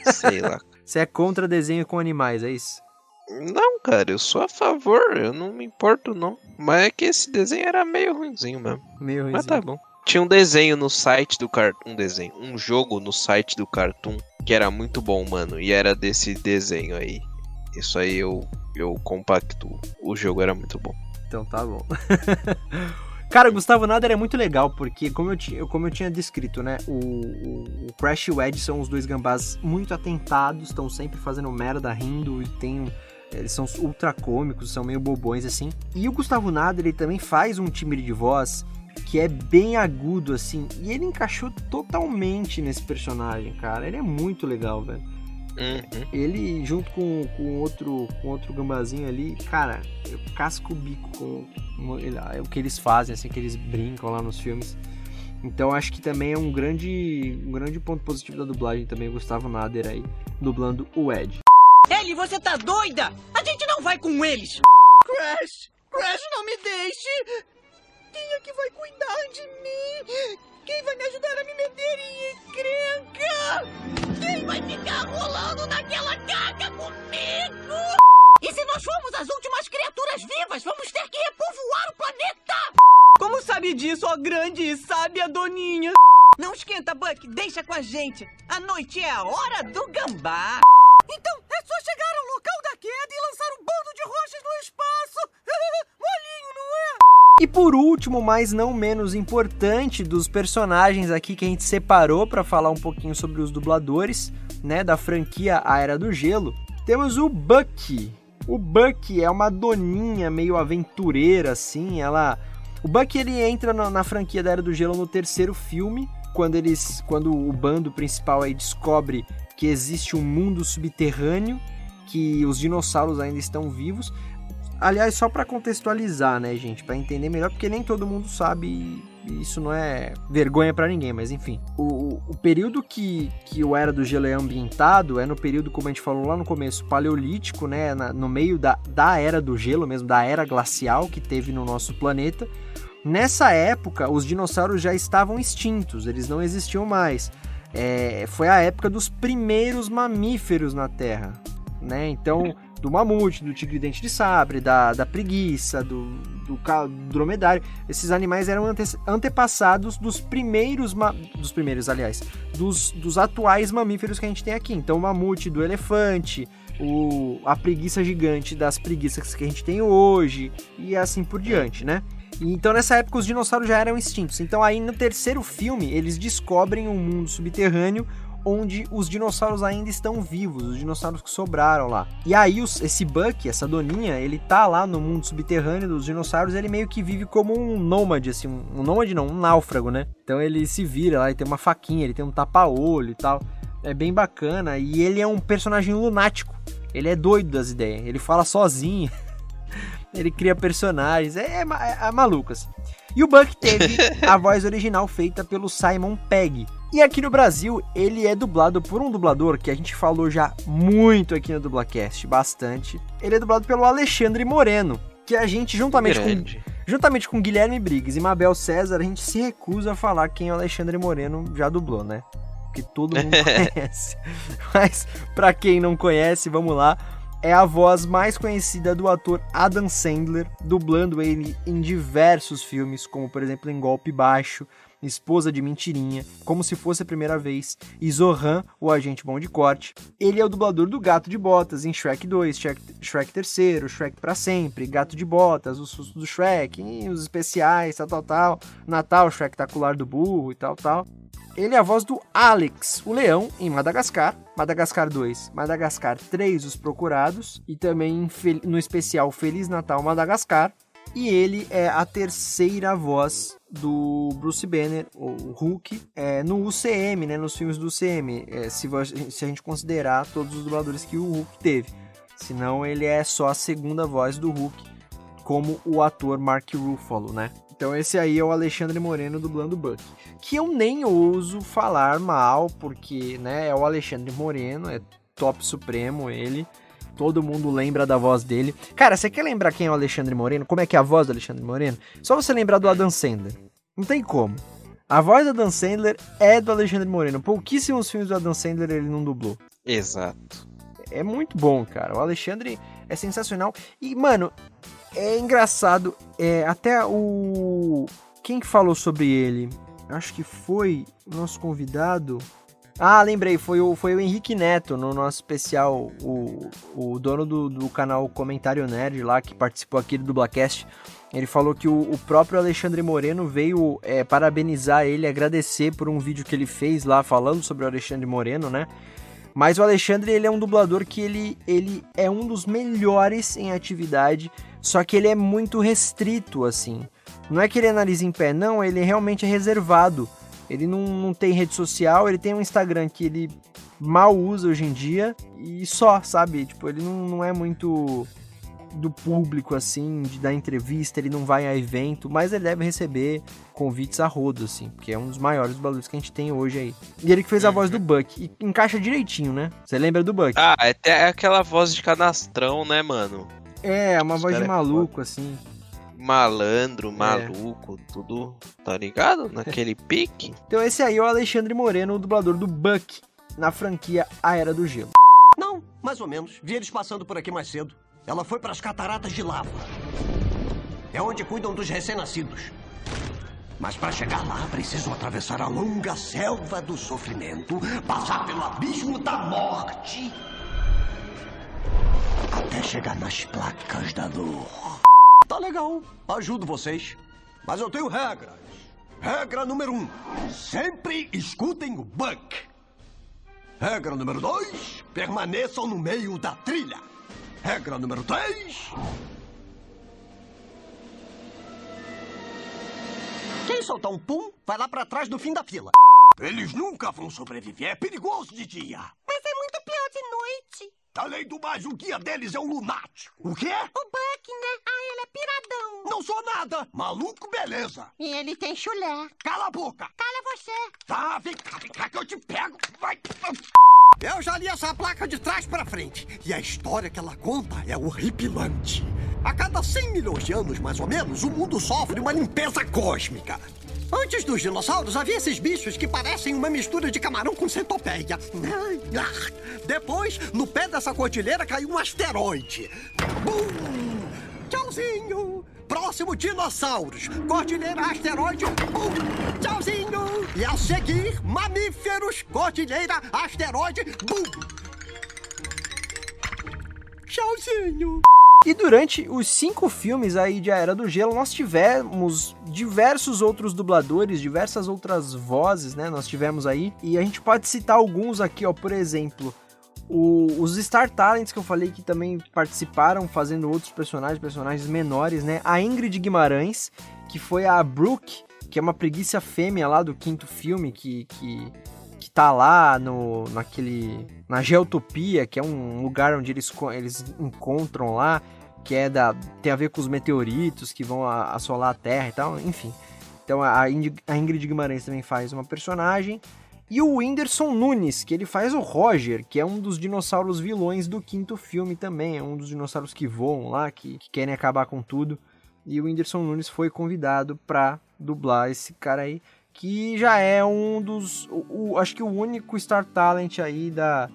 Sei lá. Você é contra desenho com animais, é isso? Não, cara, eu sou a favor, eu não me importo, não. Mas é que esse desenho era meio ruimzinho mesmo. Meio ruimzinho. Mas tá bom. Tinha um desenho no site do Cartoon. Um desenho. Um jogo no site do Cartoon que era muito bom, mano. E era desse desenho aí. Isso aí eu, eu compacto. O jogo era muito bom. Então tá bom. Cara, o Gustavo Nader é muito legal, porque como eu, tinha, como eu tinha descrito, né? O, o, o Crash e o Ed são os dois gambás muito atentados, estão sempre fazendo merda, rindo e tem. Eles são ultra cômicos, são meio bobões assim. E o Gustavo Nader, ele também faz um timbre de voz que é bem agudo, assim. E ele encaixou totalmente nesse personagem, cara. Ele é muito legal, velho. Uhum. Ele, junto com, com, outro, com outro gambazinho ali, cara, eu casco o bico com, o que eles fazem, assim, que eles brincam lá nos filmes. Então acho que também é um grande, um grande ponto positivo da dublagem também, o Gustavo Nader aí, dublando o Ed. Ellie, você tá doida? A gente não vai com eles! Crash! Crash, não me deixe! Quem é que vai cuidar de mim? Quem vai me ajudar a me meter em encrenca? Quem vai ficar rolando naquela caca comigo? E se nós formos as últimas criaturas vivas, vamos ter que repovoar o planeta! Como sabe disso, ó grande e sábia doninha? Não esquenta, Buck, deixa com a gente. A noite é a hora do gambá. Então, é só chegar ao local da queda e lançar um bando de rochas no espaço. Molinho, não é? E por último, mas não menos importante, dos personagens aqui que a gente separou para falar um pouquinho sobre os dubladores, né, da franquia A Era do Gelo, temos o Bucky. O Bucky é uma doninha meio aventureira assim, ela o Bucky ele entra na, na franquia da Era do Gelo no terceiro filme, quando eles quando o bando principal aí descobre que existe um mundo subterrâneo, que os dinossauros ainda estão vivos Aliás, só para contextualizar, né, gente, para entender melhor, porque nem todo mundo sabe, isso não é vergonha para ninguém, mas enfim. O, o, período que, que o Era do Gelo é ambientado é no período, como a gente falou lá no começo, paleolítico, né, na, no meio da, da Era do Gelo mesmo, da Era Glacial que teve no nosso planeta. Nessa época, os dinossauros já estavam extintos, eles não existiam mais. É, foi a época dos primeiros mamíferos na Terra, né? Então do mamute, do tigre dente de sabre, da, da preguiça, do, do, do dromedário. Esses animais eram ante, antepassados dos primeiros, dos primeiros, aliás, dos, dos atuais mamíferos que a gente tem aqui. Então, o mamute do elefante, o, a preguiça gigante das preguiças que a gente tem hoje, e assim por diante, né? Então, nessa época, os dinossauros já eram extintos. Então, aí no terceiro filme, eles descobrem um mundo subterrâneo onde os dinossauros ainda estão vivos, os dinossauros que sobraram lá. E aí os, esse Buck, essa doninha, ele tá lá no mundo subterrâneo dos dinossauros, ele meio que vive como um nômade, assim, um, um nômade não, um náufrago, né? Então ele se vira lá, ele tem uma faquinha, ele tem um tapa-olho e tal. É bem bacana e ele é um personagem lunático. Ele é doido das ideias, ele fala sozinho. ele cria personagens, é, é, é maluco assim. E o Buck teve a voz original feita pelo Simon Pegg. E aqui no Brasil, ele é dublado por um dublador que a gente falou já muito aqui no Dublacast, bastante. Ele é dublado pelo Alexandre Moreno, que a gente, juntamente Grande. com, juntamente com Guilherme Briggs e Mabel César, a gente se recusa a falar quem o Alexandre Moreno já dublou, né? Porque todo mundo conhece. Mas, pra quem não conhece, vamos lá é a voz mais conhecida do ator Adam Sandler, dublando ele em diversos filmes, como por exemplo em Golpe Baixo, Esposa de Mentirinha, Como Se Fosse a Primeira Vez e Zohan, o Agente Bom de Corte. Ele é o dublador do Gato de Botas em Shrek 2, Shrek, Shrek 3, Shrek para Sempre, Gato de Botas, O Susto do Shrek, os especiais, tal, tal, tal, Natal, Shrek Tacular do Burro e tal, tal. Ele é a voz do Alex, o leão, em Madagascar, Madagascar 2, Madagascar 3, Os Procurados, e também no especial Feliz Natal Madagascar. E ele é a terceira voz do Bruce Banner, o Hulk, é, no UCM, né, nos filmes do UCM, é, se, se a gente considerar todos os dubladores que o Hulk teve. Senão ele é só a segunda voz do Hulk, como o ator Mark Ruffalo, né? Então esse aí é o Alexandre Moreno dublando Buck. Que eu nem ouso falar mal, porque né, é o Alexandre Moreno, é top supremo ele. Todo mundo lembra da voz dele. Cara, você quer lembrar quem é o Alexandre Moreno? Como é que é a voz do Alexandre Moreno? Só você lembrar do Adam Sandler. Não tem como. A voz do Adam Sandler é do Alexandre Moreno. Pouquíssimos filmes do Adam Sandler ele não dublou. Exato. É muito bom, cara. O Alexandre é sensacional. E, mano, é engraçado, é, até o. Quem que falou sobre ele? Acho que foi o nosso convidado. Ah, lembrei, foi o, foi o Henrique Neto no nosso especial, o, o dono do, do canal Comentário Nerd lá, que participou aqui do Dublacast. Ele falou que o, o próprio Alexandre Moreno veio é, parabenizar ele, agradecer por um vídeo que ele fez lá falando sobre o Alexandre Moreno, né? Mas o Alexandre ele é um dublador que ele, ele é um dos melhores em atividade só que ele é muito restrito, assim. Não é que ele analisa em pé, não, ele realmente é reservado. Ele não, não tem rede social, ele tem um Instagram que ele mal usa hoje em dia e só, sabe? Tipo, ele não, não é muito do público, assim, de dar entrevista, ele não vai a evento, mas ele deve receber convites a rodo, assim, porque é um dos maiores dubladores que a gente tem hoje aí. E ele que fez a voz do Buck, e encaixa direitinho, né? Você lembra do Buck? Ah, é até aquela voz de canastrão, né, mano? É, uma voz de é maluco, foda. assim. Malandro, maluco, tudo, tá ligado? Naquele pique. Então esse aí é o Alexandre Moreno, o dublador do Buck, na franquia A Era do Gelo. Não, mais ou menos. Vi eles passando por aqui mais cedo. Ela foi para as cataratas de lava. É onde cuidam dos recém-nascidos. Mas para chegar lá, precisam atravessar a longa selva do sofrimento, passar pelo abismo da morte, até chegar nas placas da dor. Tá legal, ajudo vocês. Mas eu tenho regras. Regra número um: sempre escutem o Buck. Regra número dois: permaneçam no meio da trilha. Regra número três: Quem soltar um pum, vai lá pra trás do fim da fila. Eles nunca vão sobreviver. É perigoso de dia. Mas é muito pior de noite. Além do mais, o guia deles é um lunático. O quê? O Buck, né? Ah, ele é piradão. Não sou nada. Maluco, beleza. E ele tem chulé. Cala a boca. Cala você. Tá, vem cá, vem cá que eu te pego. Vai. Eu já li essa placa de trás pra frente. E a história que ela conta é horripilante. A cada 100 milhões de anos, mais ou menos, o mundo sofre uma limpeza cósmica. Antes dos dinossauros, havia esses bichos que parecem uma mistura de camarão com centopeia. Depois, no pé dessa cordilheira caiu um asteroide. Bum! Tchauzinho! Próximo, dinossauros. Cordilheira, asteroide. Bum! Tchauzinho! E a seguir, mamíferos. Cordilheira, asteroide. Bum! Tchauzinho! E durante os cinco filmes aí de A Era do Gelo, nós tivemos diversos outros dubladores, diversas outras vozes, né? Nós tivemos aí. E a gente pode citar alguns aqui, ó. Por exemplo, o- os Star Talents que eu falei que também participaram fazendo outros personagens, personagens menores, né? A Ingrid Guimarães, que foi a Brooke, que é uma preguiça fêmea lá do quinto filme, que, que, tá lá no, naquele. na Geotopia, que é um lugar onde eles, eles encontram lá, que é da. tem a ver com os meteoritos que vão assolar a Terra e tal, enfim. Então a Ingrid, a Ingrid Guimarães também faz uma personagem. E o Whindersson Nunes, que ele faz o Roger, que é um dos dinossauros vilões do quinto filme também. É um dos dinossauros que voam lá, que, que querem acabar com tudo. E o Whindersson Nunes foi convidado pra dublar esse cara aí, que já é um dos. O, o- acho que o único Star Talent aí da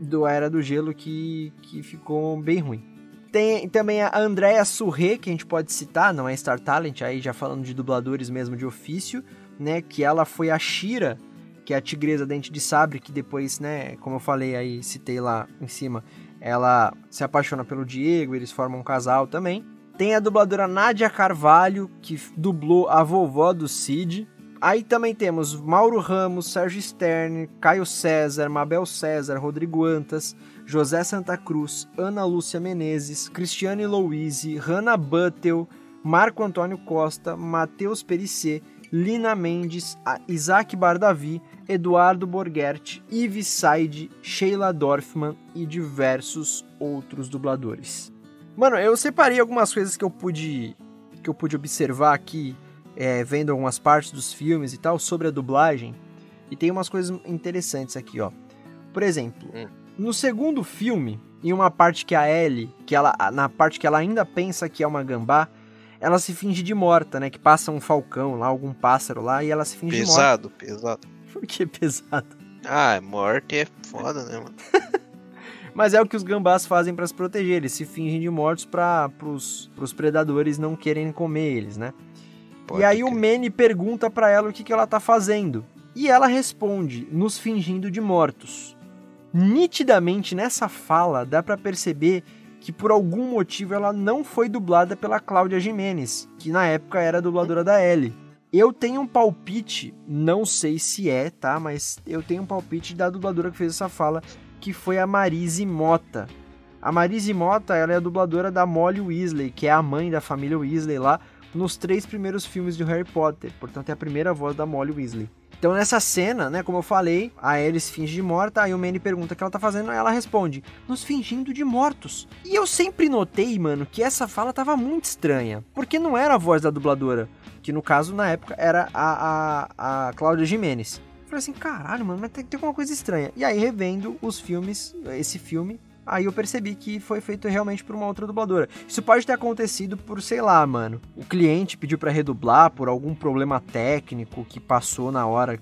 do Era do Gelo que, que ficou bem ruim. Tem também a Andrea Surré, que a gente pode citar, não é Star Talent, aí já falando de dubladores mesmo de ofício, né? Que ela foi a Shira, que é a tigresa dente de sabre, que depois, né, como eu falei aí, citei lá em cima, ela se apaixona pelo Diego, eles formam um casal também. Tem a dubladora Nádia Carvalho, que dublou a vovó do Cid. Aí também temos Mauro Ramos, Sérgio Stern, Caio César, Mabel César, Rodrigo Antas, José Santa Cruz, Ana Lúcia Menezes, Cristiane Louise, Hanna Buttel, Marco Antônio Costa, Matheus Perissé, Lina Mendes, Isaac Bardavi, Eduardo Borgert, Yves Said, Sheila Dorfman e diversos outros dubladores. Mano, eu separei algumas coisas que eu pude que eu pude observar aqui, é, vendo algumas partes dos filmes e tal, sobre a dublagem. E tem umas coisas interessantes aqui, ó. Por exemplo, no segundo filme, em uma parte que a Ellie, que ela, na parte que ela ainda pensa que é uma gambá, ela se finge de morta, né? Que passa um falcão lá, algum pássaro lá, e ela se finge Pesado, de morta. pesado. Por que pesado? Ah, morte é foda, né, mano? Mas é o que os gambás fazem pra se proteger, eles se fingem de mortos para pros, pros predadores não quererem comer eles, né? E aí o Manny pergunta pra ela o que, que ela tá fazendo. E ela responde, nos fingindo de mortos. Nitidamente nessa fala dá pra perceber que por algum motivo ela não foi dublada pela Cláudia Jimenez, que na época era a dubladora da Ellie. Eu tenho um palpite, não sei se é, tá? Mas eu tenho um palpite da dubladora que fez essa fala, que foi a Marise Mota. A Marise Mota, ela é a dubladora da Molly Weasley, que é a mãe da família Weasley lá, nos três primeiros filmes de Harry Potter. Portanto, é a primeira voz da Molly Weasley. Então, nessa cena, né, como eu falei, a se finge de morta, aí o Manny pergunta o que ela tá fazendo, aí ela responde, nos fingindo de mortos. E eu sempre notei, mano, que essa fala tava muito estranha, porque não era a voz da dubladora, que no caso, na época, era a, a, a Cláudia Jimenez. Falei assim, caralho, mano, mas tem, tem alguma coisa estranha. E aí, revendo os filmes, esse filme, aí eu percebi que foi feito realmente por uma outra dubladora. Isso pode ter acontecido por, sei lá, mano, o cliente pediu pra redublar por algum problema técnico que passou na hora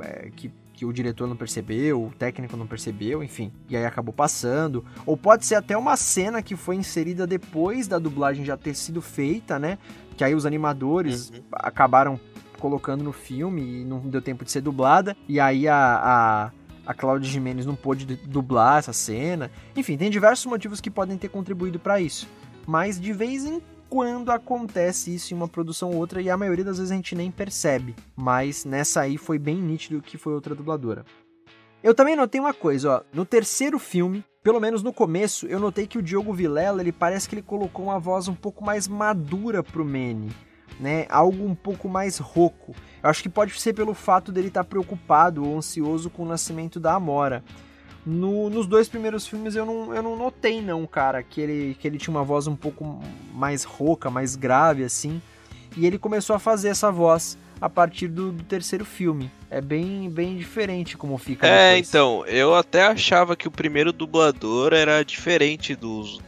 é, que, que o diretor não percebeu, o técnico não percebeu, enfim, e aí acabou passando. Ou pode ser até uma cena que foi inserida depois da dublagem já ter sido feita, né? Que aí os animadores acabaram colocando no filme e não deu tempo de ser dublada. E aí a, a, a Cláudia Jimenez não pôde du- dublar essa cena. Enfim, tem diversos motivos que podem ter contribuído para isso. Mas de vez em quando acontece isso em uma produção ou outra e a maioria das vezes a gente nem percebe. Mas nessa aí foi bem nítido que foi outra dubladora. Eu também notei uma coisa, ó, no terceiro filme, pelo menos no começo, eu notei que o Diogo Vilela, ele parece que ele colocou uma voz um pouco mais madura pro Manny, né? Algo um pouco mais rouco. Eu acho que pode ser pelo fato dele estar preocupado ou ansioso com o nascimento da Amora. No- nos dois primeiros filmes eu não, eu não notei não, cara, que ele, que ele tinha uma voz um pouco mais rouca, mais grave assim. E ele começou a fazer essa voz a partir do, do terceiro filme. É bem, bem diferente como fica É, depois. então, eu até achava que o primeiro dublador era diferente dos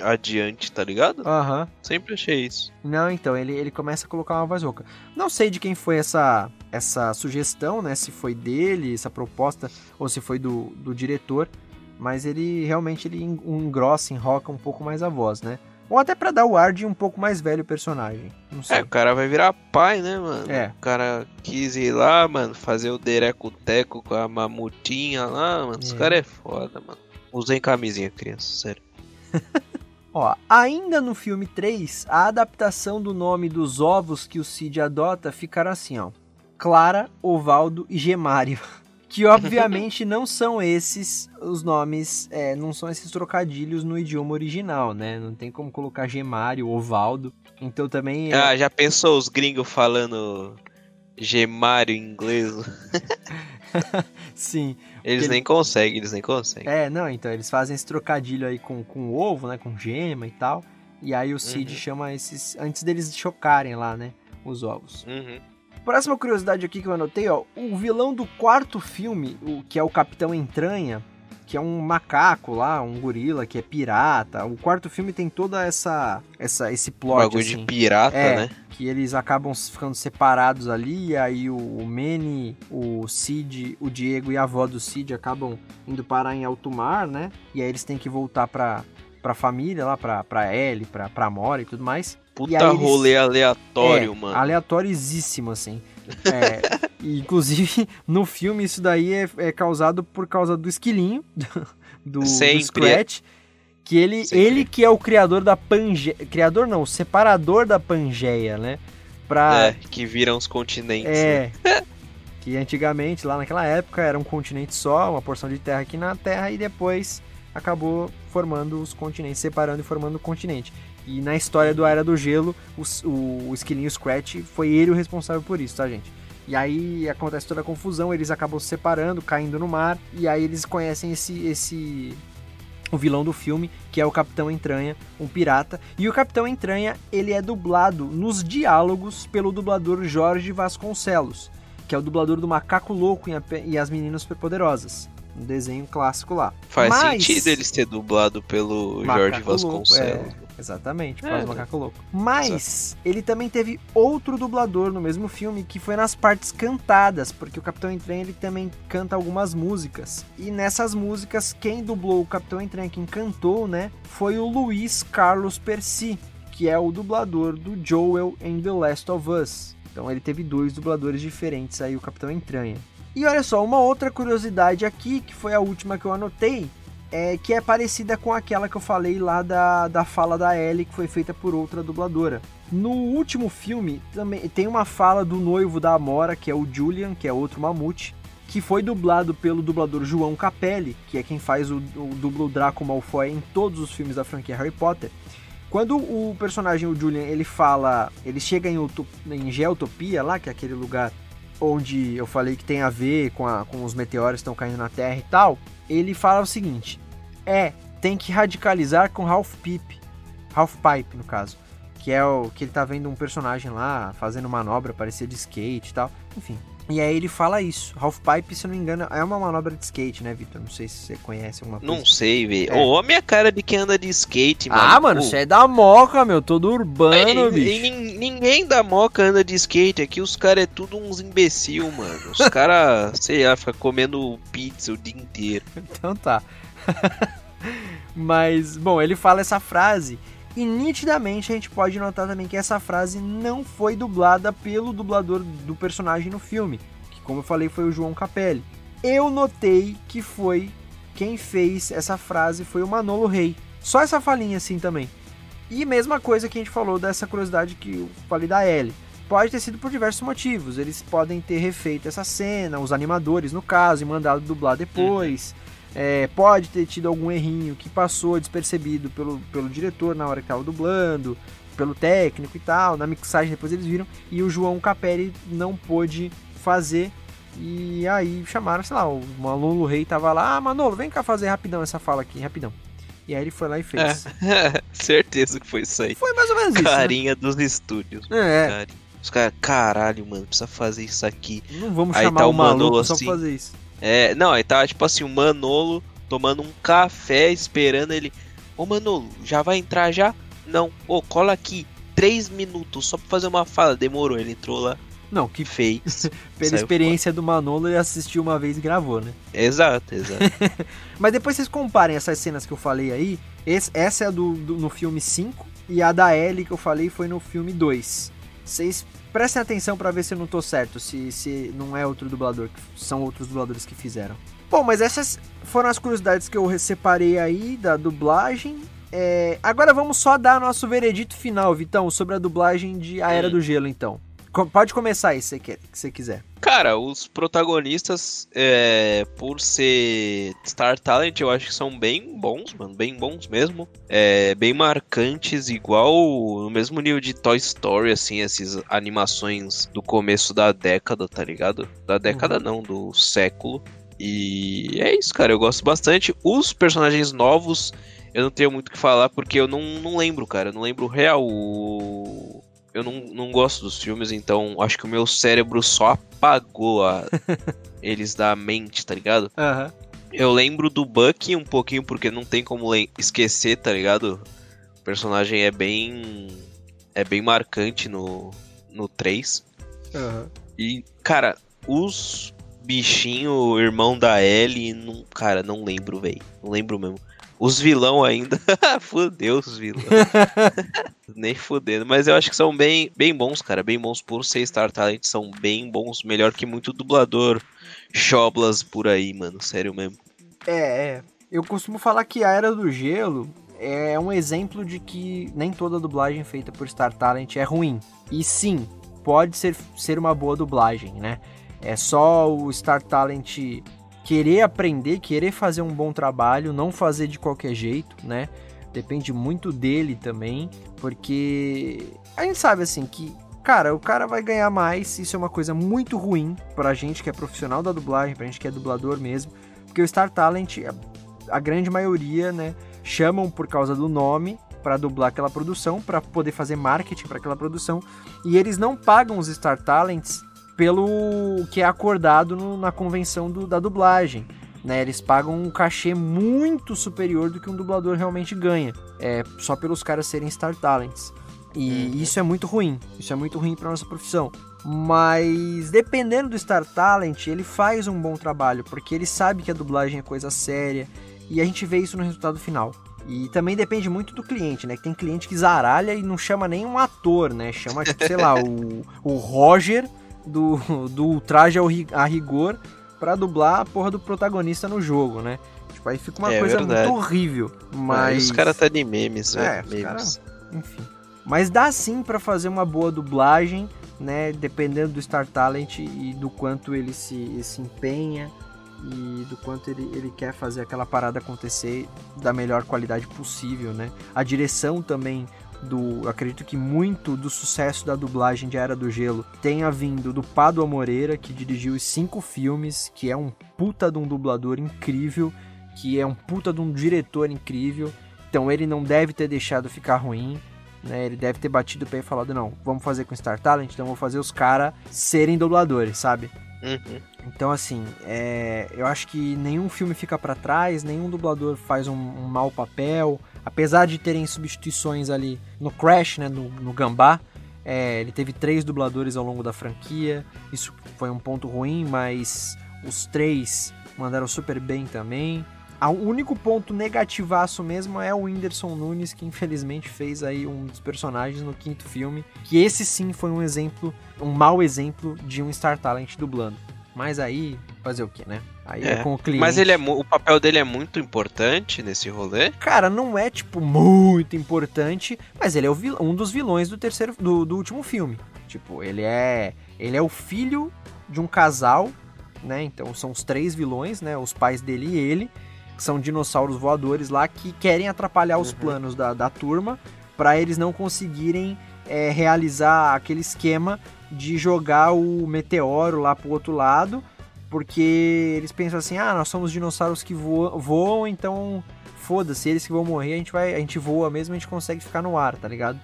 adiante, tá ligado? Aham. Sempre achei isso. Não, então, ele, ele começa a colocar uma voz rouca. Não sei de quem foi essa, essa sugestão, né? Se foi dele, essa proposta, ou se foi do, do diretor. Mas ele realmente ele en- engrossa, enroca um pouco mais a voz, né? Ou até pra dar o ar de um pouco mais velho personagem. Não sei. É, o cara vai virar pai, né, mano? É. O cara quis ir lá, mano, fazer o dereco-teco com a mamutinha lá, mano. Os É. caras é foda, mano. Usem camisinha, criança, sério. Ó, ainda no filme 3, a adaptação do nome dos ovos que o Cid adota ficará assim, ó. Clara, Ovaldo e Gemário. Que obviamente não são esses os nomes, é, não são esses trocadilhos no idioma original, né? Não tem como colocar Gemário, Ovaldo. Então também. Ah, já pensou os gringos falando Gemário em inglês? Sim. Eles Ele- nem conseguem, eles nem conseguem. É, não, então eles fazem esse trocadilho aí com, com ovo, né? Com gema e tal. E aí o Cid Uhum. chama esses. Antes deles chocarem lá, né? Os ovos. Uhum. Próxima curiosidade aqui que eu anotei, ó. O vilão do quarto filme, o que é o Capitão Entranha, que é um macaco lá, um gorila que é pirata. O quarto filme tem toda essa, essa esse plot Bagulho de assim. pirata, É, né? Que eles acabam ficando separados ali, e aí o, o Manny, o Cid, o Diego e a avó do Cid acabam indo parar em alto mar, né? E aí eles têm que voltar pra, pra família lá, pra, pra Ellie, pra, pra Mora e tudo mais. Puta E aí eles- rolê aleatório, é, mano. Aleatorizíssimo, assim. É, inclusive, no filme, isso daí é, é causado por causa do esquilinho, do, do. Scratch. Que ele, ele que é o criador da Pangeia. Criador não, o separador da Pangeia, né? Pra, É, que viram os continentes. é. né? que antigamente, lá naquela época, era um continente só, uma porção de terra aqui na Terra, e depois acabou formando os continentes, separando e formando o continente. E na história do Era do Gelo, o, o, o esquilinho Scratch foi ele o responsável por isso, tá, gente? E aí acontece toda a confusão, eles acabam se separando, caindo no mar, e aí eles conhecem esse, esse o vilão do filme, que é o Capitão Entranha, um pirata. E o Capitão Entranha, ele é dublado nos diálogos pelo dublador Jorge Vasconcelos, que é o dublador do Macaco Louco e as Meninas Superpoderosas, um desenho clássico lá. Faz Mas- sentido ele ser dublado pelo Macaco Jorge Louco, Vasconcelos. é, exatamente, É, do né? Macaco Louco. Mas ele também teve outro dublador no mesmo filme que foi nas partes cantadas, porque o Capitão Entranha ele também canta algumas músicas. E nessas músicas, quem dublou o Capitão Entranha, quem cantou, né, foi o Luiz Carlos Percy, que é o dublador do Joel em The Last of Us. Então ele teve dois dubladores diferentes aí, o Capitão Entranha. E olha só, uma outra curiosidade aqui, que foi a última que eu anotei, é que é parecida com aquela que eu falei lá da, da fala da Ellie, que foi feita por outra dubladora. No último filme, também tem uma fala do noivo da Amora, que é o Julian, que é outro mamute, que foi dublado pelo dublador João Capelli, que é quem faz o, o dublo Draco Malfoy em todos os filmes da franquia Harry Potter. Quando o personagem, o Julian, ele fala, ele chega em, em Geotopia, lá, que é aquele lugar onde eu falei que tem a ver com, a- com os meteoros que estão caindo na Terra e tal, ele fala o seguinte: é, tem que radicalizar com Ralph Pipe, Ralph Pipe no caso, que é o que ele tá vendo um personagem lá fazendo manobra, parecia de skate e tal, enfim. E aí ele fala isso. Ralph Pipe, se eu não me engano, é uma manobra de skate, né, Vitor? Não sei se você conhece alguma coisa. Não sei, velho. É. Ô, a minha cara de quem anda de skate, mano. Ah, mano, você é da moca, meu, todo urbano, e- bicho. e nin- ninguém da Moca anda de skate aqui, os caras é tudo uns imbecil, mano. Os caras, sei lá, ficam comendo pizza o dia inteiro. Então tá. Mas, bom, ele fala essa frase e nitidamente a gente pode notar também que essa frase não foi dublada pelo dublador do personagem no filme, que como eu falei foi o João Capelli. Eu notei que foi quem fez essa frase foi o Manolo Rey. Só essa falinha assim também. E mesma coisa que a gente falou dessa curiosidade que eu falei da Ellie. Pode ter sido por diversos motivos. Eles podem ter refeito essa cena, os animadores no caso, e mandado dublar depois. É, pode ter tido algum errinho que passou despercebido pelo, pelo diretor na hora que estava dublando, pelo técnico e tal. Na mixagem depois eles viram. E o João Capelli não pôde fazer. E aí chamaram, sei lá, o Manolo Rei tava lá, ah, Manolo, vem cá fazer rapidão essa fala aqui, rapidão. E aí ele foi lá e fez. É, certeza que foi isso aí. Foi mais ou menos isso, né? Carinha dos estúdios. É. Carinha. Os caras, caralho, mano, precisa fazer isso aqui. Não vamos Aí chamar tá o o maluco só assim. pra fazer isso. É, não, aí tá tipo assim, o Manolo tomando um café, esperando ele. Ô Manolo, já vai entrar já? Não. Ô, cola aqui. Três minutos só pra fazer uma fala. Demorou, ele entrou lá. Não, que fez. Pela experiência do Manolo, ele assistiu uma vez e gravou, né? Exato, exato. Mas depois vocês comparem essas cenas que eu falei aí. esse- essa é a do, do- no filme 5 e a da Ellie que eu falei foi no filme 2. Vocês prestem atenção pra ver se eu não tô certo, se, se não é outro dublador, que são outros dubladores que fizeram. Bom, mas essas foram as curiosidades que eu separei aí da dublagem. É, agora vamos só dar nosso veredito final, Vitão, sobre a dublagem de A Era Hum. do Gelo, então. Pode começar aí, se você quiser. Cara, os protagonistas, é, por ser Star Talent, eu acho que são bem bons, mano. Bem bons mesmo. É, bem marcantes, igual no mesmo nível de Toy Story, assim, essas animações do começo da década, tá ligado? Da década não, do século. E é isso, cara. Eu gosto bastante. Os personagens novos, eu não tenho muito o que falar, porque eu não, não lembro, cara. Eu não lembro real. o- Eu não, não gosto dos filmes, então acho que o meu cérebro só apagou a- eles da mente, tá ligado? Aham. Eu lembro do Bucky um pouquinho, porque não tem como esquecer, tá ligado? O personagem é bem. É bem marcante no, no 3. Aham. E, cara, os bichinho, irmão da Ellie, não, cara, não lembro, velho. Não lembro mesmo. Os vilão ainda. Fudeu os vilão. Nem fudendo. Mas eu acho que são bem, bem bons, cara. Bem bons por ser Star Talent. São bem bons. Melhor que muito dublador. Choblas por aí, mano. Sério mesmo. É, é. Eu costumo falar que a Era do Gelo é um exemplo de que nem toda dublagem feita por Star Talent é ruim. E sim, pode ser, ser uma boa dublagem, né? É só o Star Talent querer aprender, querer fazer um bom trabalho, não fazer de qualquer jeito, né? Depende muito dele também, porque a gente sabe assim que, cara, o cara vai ganhar mais, isso é uma coisa muito ruim pra gente que é profissional da dublagem, pra gente que é dublador mesmo, porque o Star Talent, a, grande maioria, né, chamam por causa do nome para dublar aquela produção, para poder fazer marketing para aquela produção, e eles não pagam os Star Talents pelo que é acordado no- na convenção do- da dublagem. Né, eles pagam um cachê muito superior do que um dublador realmente ganha, é, só pelos caras serem Star Talents. E isso é muito ruim, isso é muito ruim para nossa profissão. Mas dependendo do Star Talent, ele faz um bom trabalho, porque ele sabe que a dublagem é coisa séria e a gente vê isso no resultado final. E também depende muito do cliente, né? Que tem cliente que zaralha e não chama nem um ator, né? Chama, tipo, sei lá, o, o Roger do, do Traje ao Ri- a Rigor pra dublar a porra do protagonista no jogo, né? Tipo, aí fica uma É coisa verdade. muito horrível. Aí Mas. os caras tá de memes, É, velho. os memes. cara- enfim. Mas dá sim pra fazer uma boa dublagem, né? Dependendo do Star Talent e do quanto ele se, se empenha e do quanto ele, ele quer fazer aquela parada acontecer da melhor qualidade possível, né? A direção também do, acredito que muito do sucesso da dublagem de Era do Gelo tenha vindo do Pado Moreira, que dirigiu os cinco filmes, que é um puta de um dublador incrível, que é um puta de um diretor incrível. Então ele não deve ter deixado ficar ruim, né? Ele deve ter batido o pé e falado, não, vamos fazer com Star Talent, então vamos fazer os caras serem dubladores, sabe? Uhum. Então, assim, é, eu acho que nenhum filme fica pra trás, nenhum dublador faz um, um mau papel. Apesar de terem substituições ali no Crash, né, no, no Gambá, é, ele teve três dubladores ao longo da franquia. Isso foi um ponto ruim, mas os três mandaram super bem também. O único ponto negativaço mesmo é o Whindersson Nunes, que infelizmente fez aí um dos personagens no quinto filme. Que esse sim foi um exemplo, um mau exemplo de um Star Talent dublando. Mas aí, fazer o que, né? Aí é, É. com o cliente. Mas ele é, o papel dele é muito importante nesse rolê. Cara, não é, tipo, muito importante, mas ele é o vil- um dos vilões do terceiro do, do último filme. Tipo, ele é. Ele é o filho de um casal, né? Então são os três vilões, né? Os pais dele e ele. Que são dinossauros voadores lá que querem atrapalhar os planos da, da turma para eles não conseguirem é, realizar aquele esquema de jogar o meteoro lá pro outro lado. Porque eles pensam assim, ah, nós somos dinossauros que voam, voam então foda-se, eles que vão morrer, a gente vai, a gente voa mesmo, a gente consegue ficar no ar, tá ligado?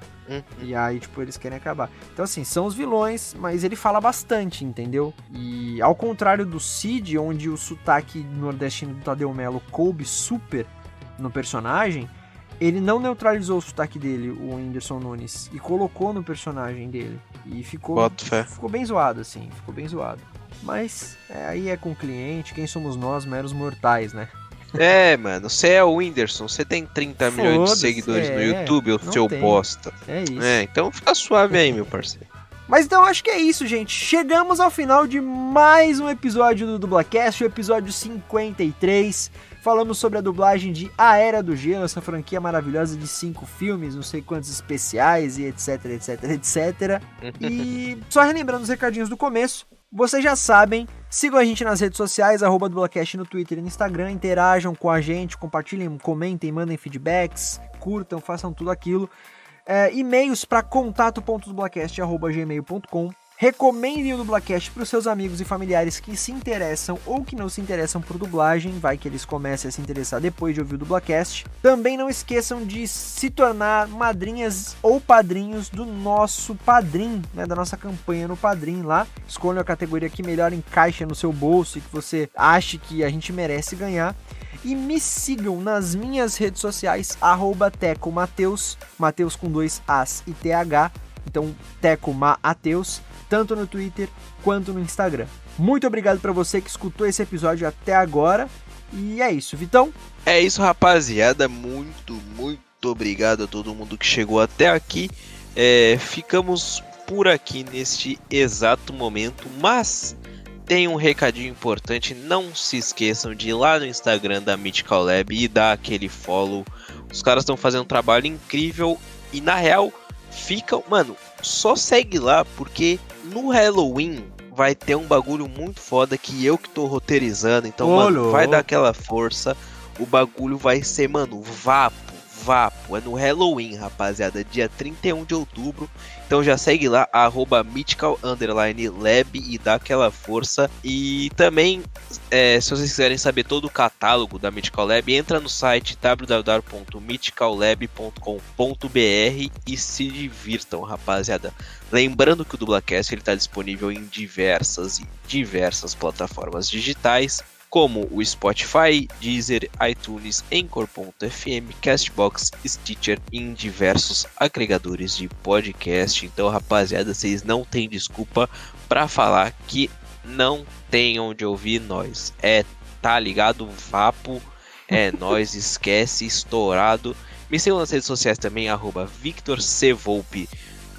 E aí, tipo, eles querem acabar. Então, assim, são os vilões, mas ele fala bastante, entendeu? E ao contrário do Cid, onde o sotaque nordestino do Tadeu Melo coube super no personagem, ele não neutralizou o sotaque dele, o Whindersson Nunes, e colocou no personagem dele. E ficou, Boto fé. ficou bem zoado, assim, ficou bem zoado. Mas é, aí é com o cliente, quem somos nós, meros mortais, né? É, mano, você é o Whindersson, você tem 30 milhões de seguidores no é, YouTube, ô não seu tem. bosta. É isso. É, então fica suave aí, meu parceiro. Mas então acho que é isso, gente. Chegamos ao final de mais um episódio do Dublacast, o episódio 53. Falamos sobre a dublagem de A Era do Gelo, essa franquia maravilhosa de cinco filmes, não sei quantos especiais e etc, etc, etc. E só relembrando os recadinhos do começo, vocês já sabem, sigam a gente nas redes sociais, arroba Dublacast no Twitter e no Instagram, interajam com a gente, compartilhem, comentem, mandem feedbacks, curtam, façam tudo aquilo. É, e-mails para contato.dublacast.gmail.com Recomendem o Dublacast para os seus amigos e familiares que se interessam ou que não se interessam por dublagem, vai que eles comecem a se interessar depois de ouvir o Dublacast. Também não esqueçam de se tornar madrinhas ou padrinhos do nosso Padrim, né, da nossa campanha no Padrim lá. Escolham a categoria que melhor encaixa no seu bolso e que você ache que a gente merece ganhar e me sigam nas minhas redes sociais, arroba Teco Mateus, com dois As e TH, então Teco tanto no Twitter quanto no Instagram. Muito obrigado para você que escutou esse episódio até agora. E é isso, Vitão. É isso, rapaziada. Muito, muito obrigado a todo mundo que chegou até aqui. É, ficamos por aqui neste exato momento, mas tem um recadinho importante, não se esqueçam de ir lá no Instagram da Mythical Lab e dar aquele follow. Os caras estão fazendo um trabalho incrível e na real ficam, mano, só segue lá porque no Halloween vai ter um bagulho muito foda que eu que tô roteirizando, então Ô, mano, vai dar aquela força. O bagulho vai ser, mano, vapo, vapo. É no Halloween, rapaziada, dia 31 de outubro. Então já segue lá, arroba mythical lab e dá aquela força. E também, é, se vocês quiserem saber todo o catálogo da Mythical Lab, entra no site www.mythicallab.com.br e se divirtam, rapaziada. Lembrando que o Dublacast está disponível em diversas e diversas plataformas digitais, como o Spotify, Deezer, iTunes, Anchor.fm, Castbox, Stitcher e em diversos agregadores de podcast. Então, rapaziada, vocês não têm desculpa para falar que não tem onde ouvir nós. É, tá ligado? Vapo, é nós, esquece, estourado. Me sigam nas redes sociais também, arroba Victor. Volpe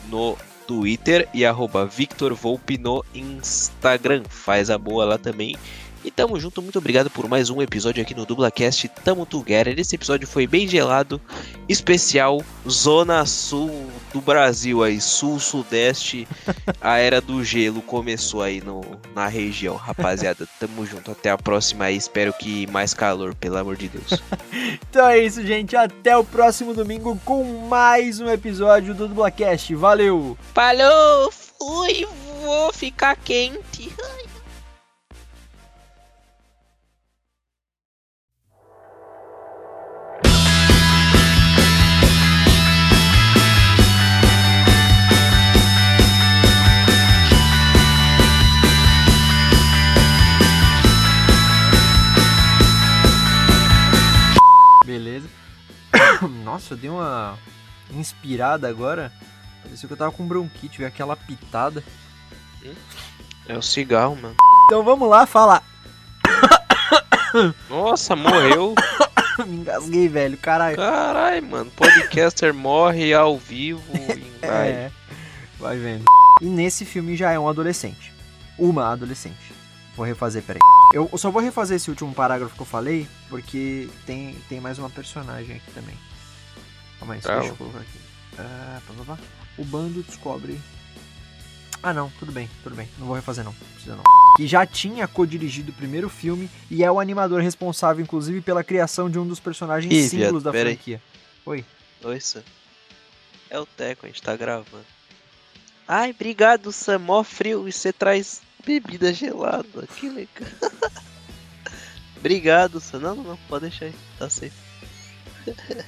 no Twitter e arroba Victor Volpe no Instagram. Faz a boa lá também. E tamo junto, muito obrigado por mais um episódio aqui no Dublacast Tamo Together. Esse episódio foi bem gelado, especial Zona Sul do Brasil aí, Sul, Sudeste, a era do gelo começou aí no, na região, rapaziada. Tamo junto, até a próxima aí, espero que mais calor, pelo amor de Deus. Então é isso, gente. Até o próximo domingo com mais um episódio do Dublacast. Valeu! Falou, fui, vou ficar quente. Beleza. Nossa, eu dei uma inspirada agora. Parecia que eu tava com bronquite, veio aquela pitada. É o cigarro, mano. Então vamos lá falar. Nossa, morreu. Me engasguei, velho, caralho. Caralho, mano. Podcaster morre ao vivo live. É, vai vendo. E nesse filme já é um adolescente. Uma adolescente. Vou refazer, peraí. Eu só vou refazer esse último parágrafo que eu falei, porque tem, tem mais uma personagem aqui também. Calma aí, Tá. deixa eu colocar aqui. Ah, pá. O bando descobre. Ah, não, tudo bem, tudo bem. Não vou refazer, não. Precisa não. Que já tinha co-dirigido o primeiro filme e é o animador responsável, inclusive, pela criação de um dos personagens Ih, símbolos viado, da aí. franquia. Oi. Oi, Sam. É o Teco, a gente tá gravando. Ai, obrigado, Sam. Mó frio e você traz bebida gelada. Que legal. obrigado, Sam. Não, não, não. Pode deixar aí. Tá safe.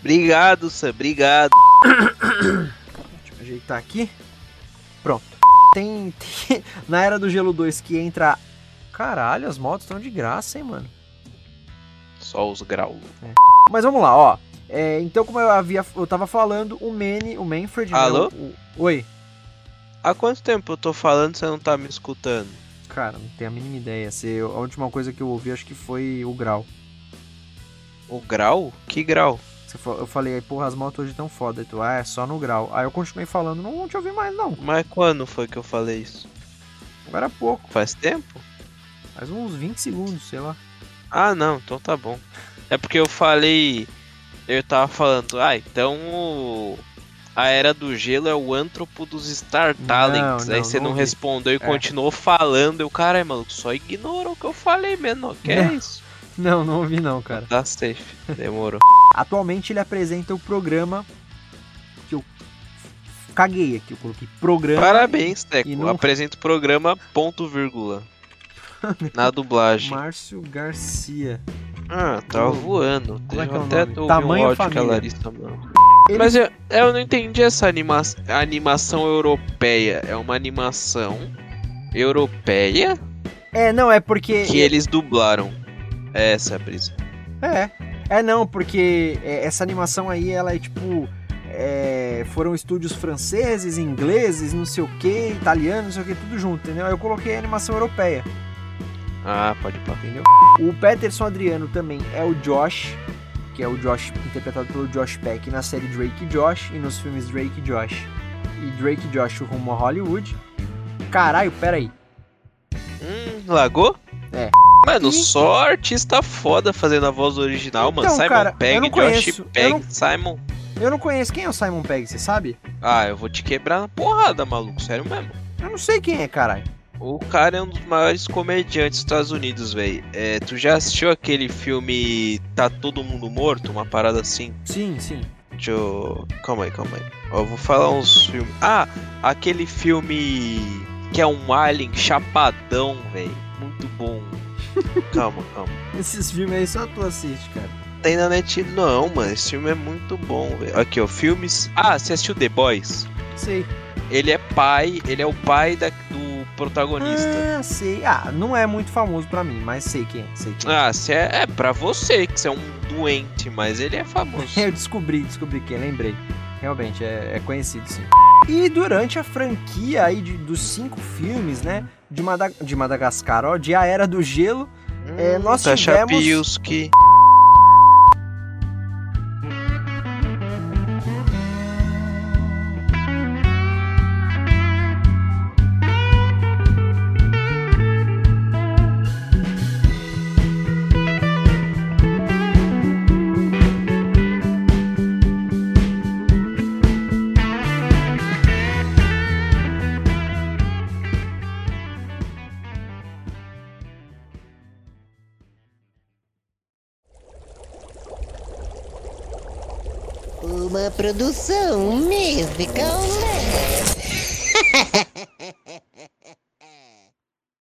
obrigado, Sam. Obrigado. Deixa eu ajeitar aqui. Pronto. Tem, tem- na Era do Gelo 2 que entra. Caralho, as motos estão de graça, hein, mano. Só os graus. Mas vamos lá, ó. É, então, como eu havia, eu tava falando, o Manny, o Manfred. né, Alô? o- o- oi. Há quanto tempo eu tô falando e você não tá me escutando? Cara, não tenho a mínima ideia. Se, a última coisa que eu ouvi acho que foi o grau. O grau? Que grau? Eu falei, porra, as motos hoje tão foda. E tu, ah, é só no grau. Aí eu continuei falando, não te ouvir mais não. Mas quando foi que eu falei isso? Agora há pouco. Faz tempo? Faz uns 20 segundos, sei lá. Ah, não, então tá bom. É porque eu falei. Eu tava falando, ah, então o- a Era do Gelo é o antropo dos Star Talents. não, Aí você não não, respondeu e É. continuou falando. Eu, caralho, maluco, só ignorou o que eu falei mesmo. Que é isso? Não, não ouvi não, cara. Tá safe. Demorou. Atualmente ele apresenta o programa que eu caguei aqui, eu coloquei programa. Parabéns, Teco. não- Apresenta o programa ponto vírgula. Na dublagem. Márcio Garcia. Ah, tava voando. Como é que é até Tamanho áudio que a família. Larissa manda. Ele- Mas eu, eu não entendi essa anima animação europeia. É uma animação europeia É, não, é porque. que eles dublaram. Essa é a brisa. É. É não, porque é, essa animação aí, ela é tipo. é, foram estúdios franceses, ingleses, não sei o que, italianos, não sei o que, tudo junto, entendeu? Eu coloquei animação europeia, Ah, pode pá. entendeu? O Peterson Adriano também é o Josh, que é o Josh interpretado pelo Josh Peck na série Drake e Josh e nos filmes Drake e Josh. E Drake e Josh rumo a Hollywood. Caralho, peraí. Hum, lagou? É. Mano, só artista foda fazendo a voz original, mano. Então, Simon cara, eu Pegg, não Josh Pegg, não- Simon. Eu não conheço quem é o Simon Pegg, você sabe? Ah, eu vou te quebrar na porrada, maluco. Sério mesmo. Eu não sei quem é, caralho. O cara é um dos maiores comediantes dos Estados Unidos, velho. É, tu já assistiu aquele filme Tá Todo Mundo Morto? Uma parada assim? Sim, sim. Deixa eu. Calma aí, calma aí. Ó, eu vou falar uns filmes. Ah, aquele filme que é um alien chapadão, velho. Muito bom. calma, calma. Esses filmes aí só tu assiste, cara. Tem na net. Não, mano. Esse filme é muito bom, velho. Aqui, ó. Filmes. Ah, você assistiu The Boys? Sei. Ele é pai. Ele é o pai da- do protagonista. Ah, sei. Ah, não é muito famoso pra mim, mas sei quem é. Sei quem é. Ah, cê é, é pra você, que você é um doente, mas ele é famoso. Eu descobri, descobri quem, lembrei. Realmente, é, é conhecido, sim. E durante a franquia aí de- dos cinco filmes, né? De, Mada- de Madagascar, ó, de A Era do Gelo, é, nós Tasha tivemos... Pilski. produção musical.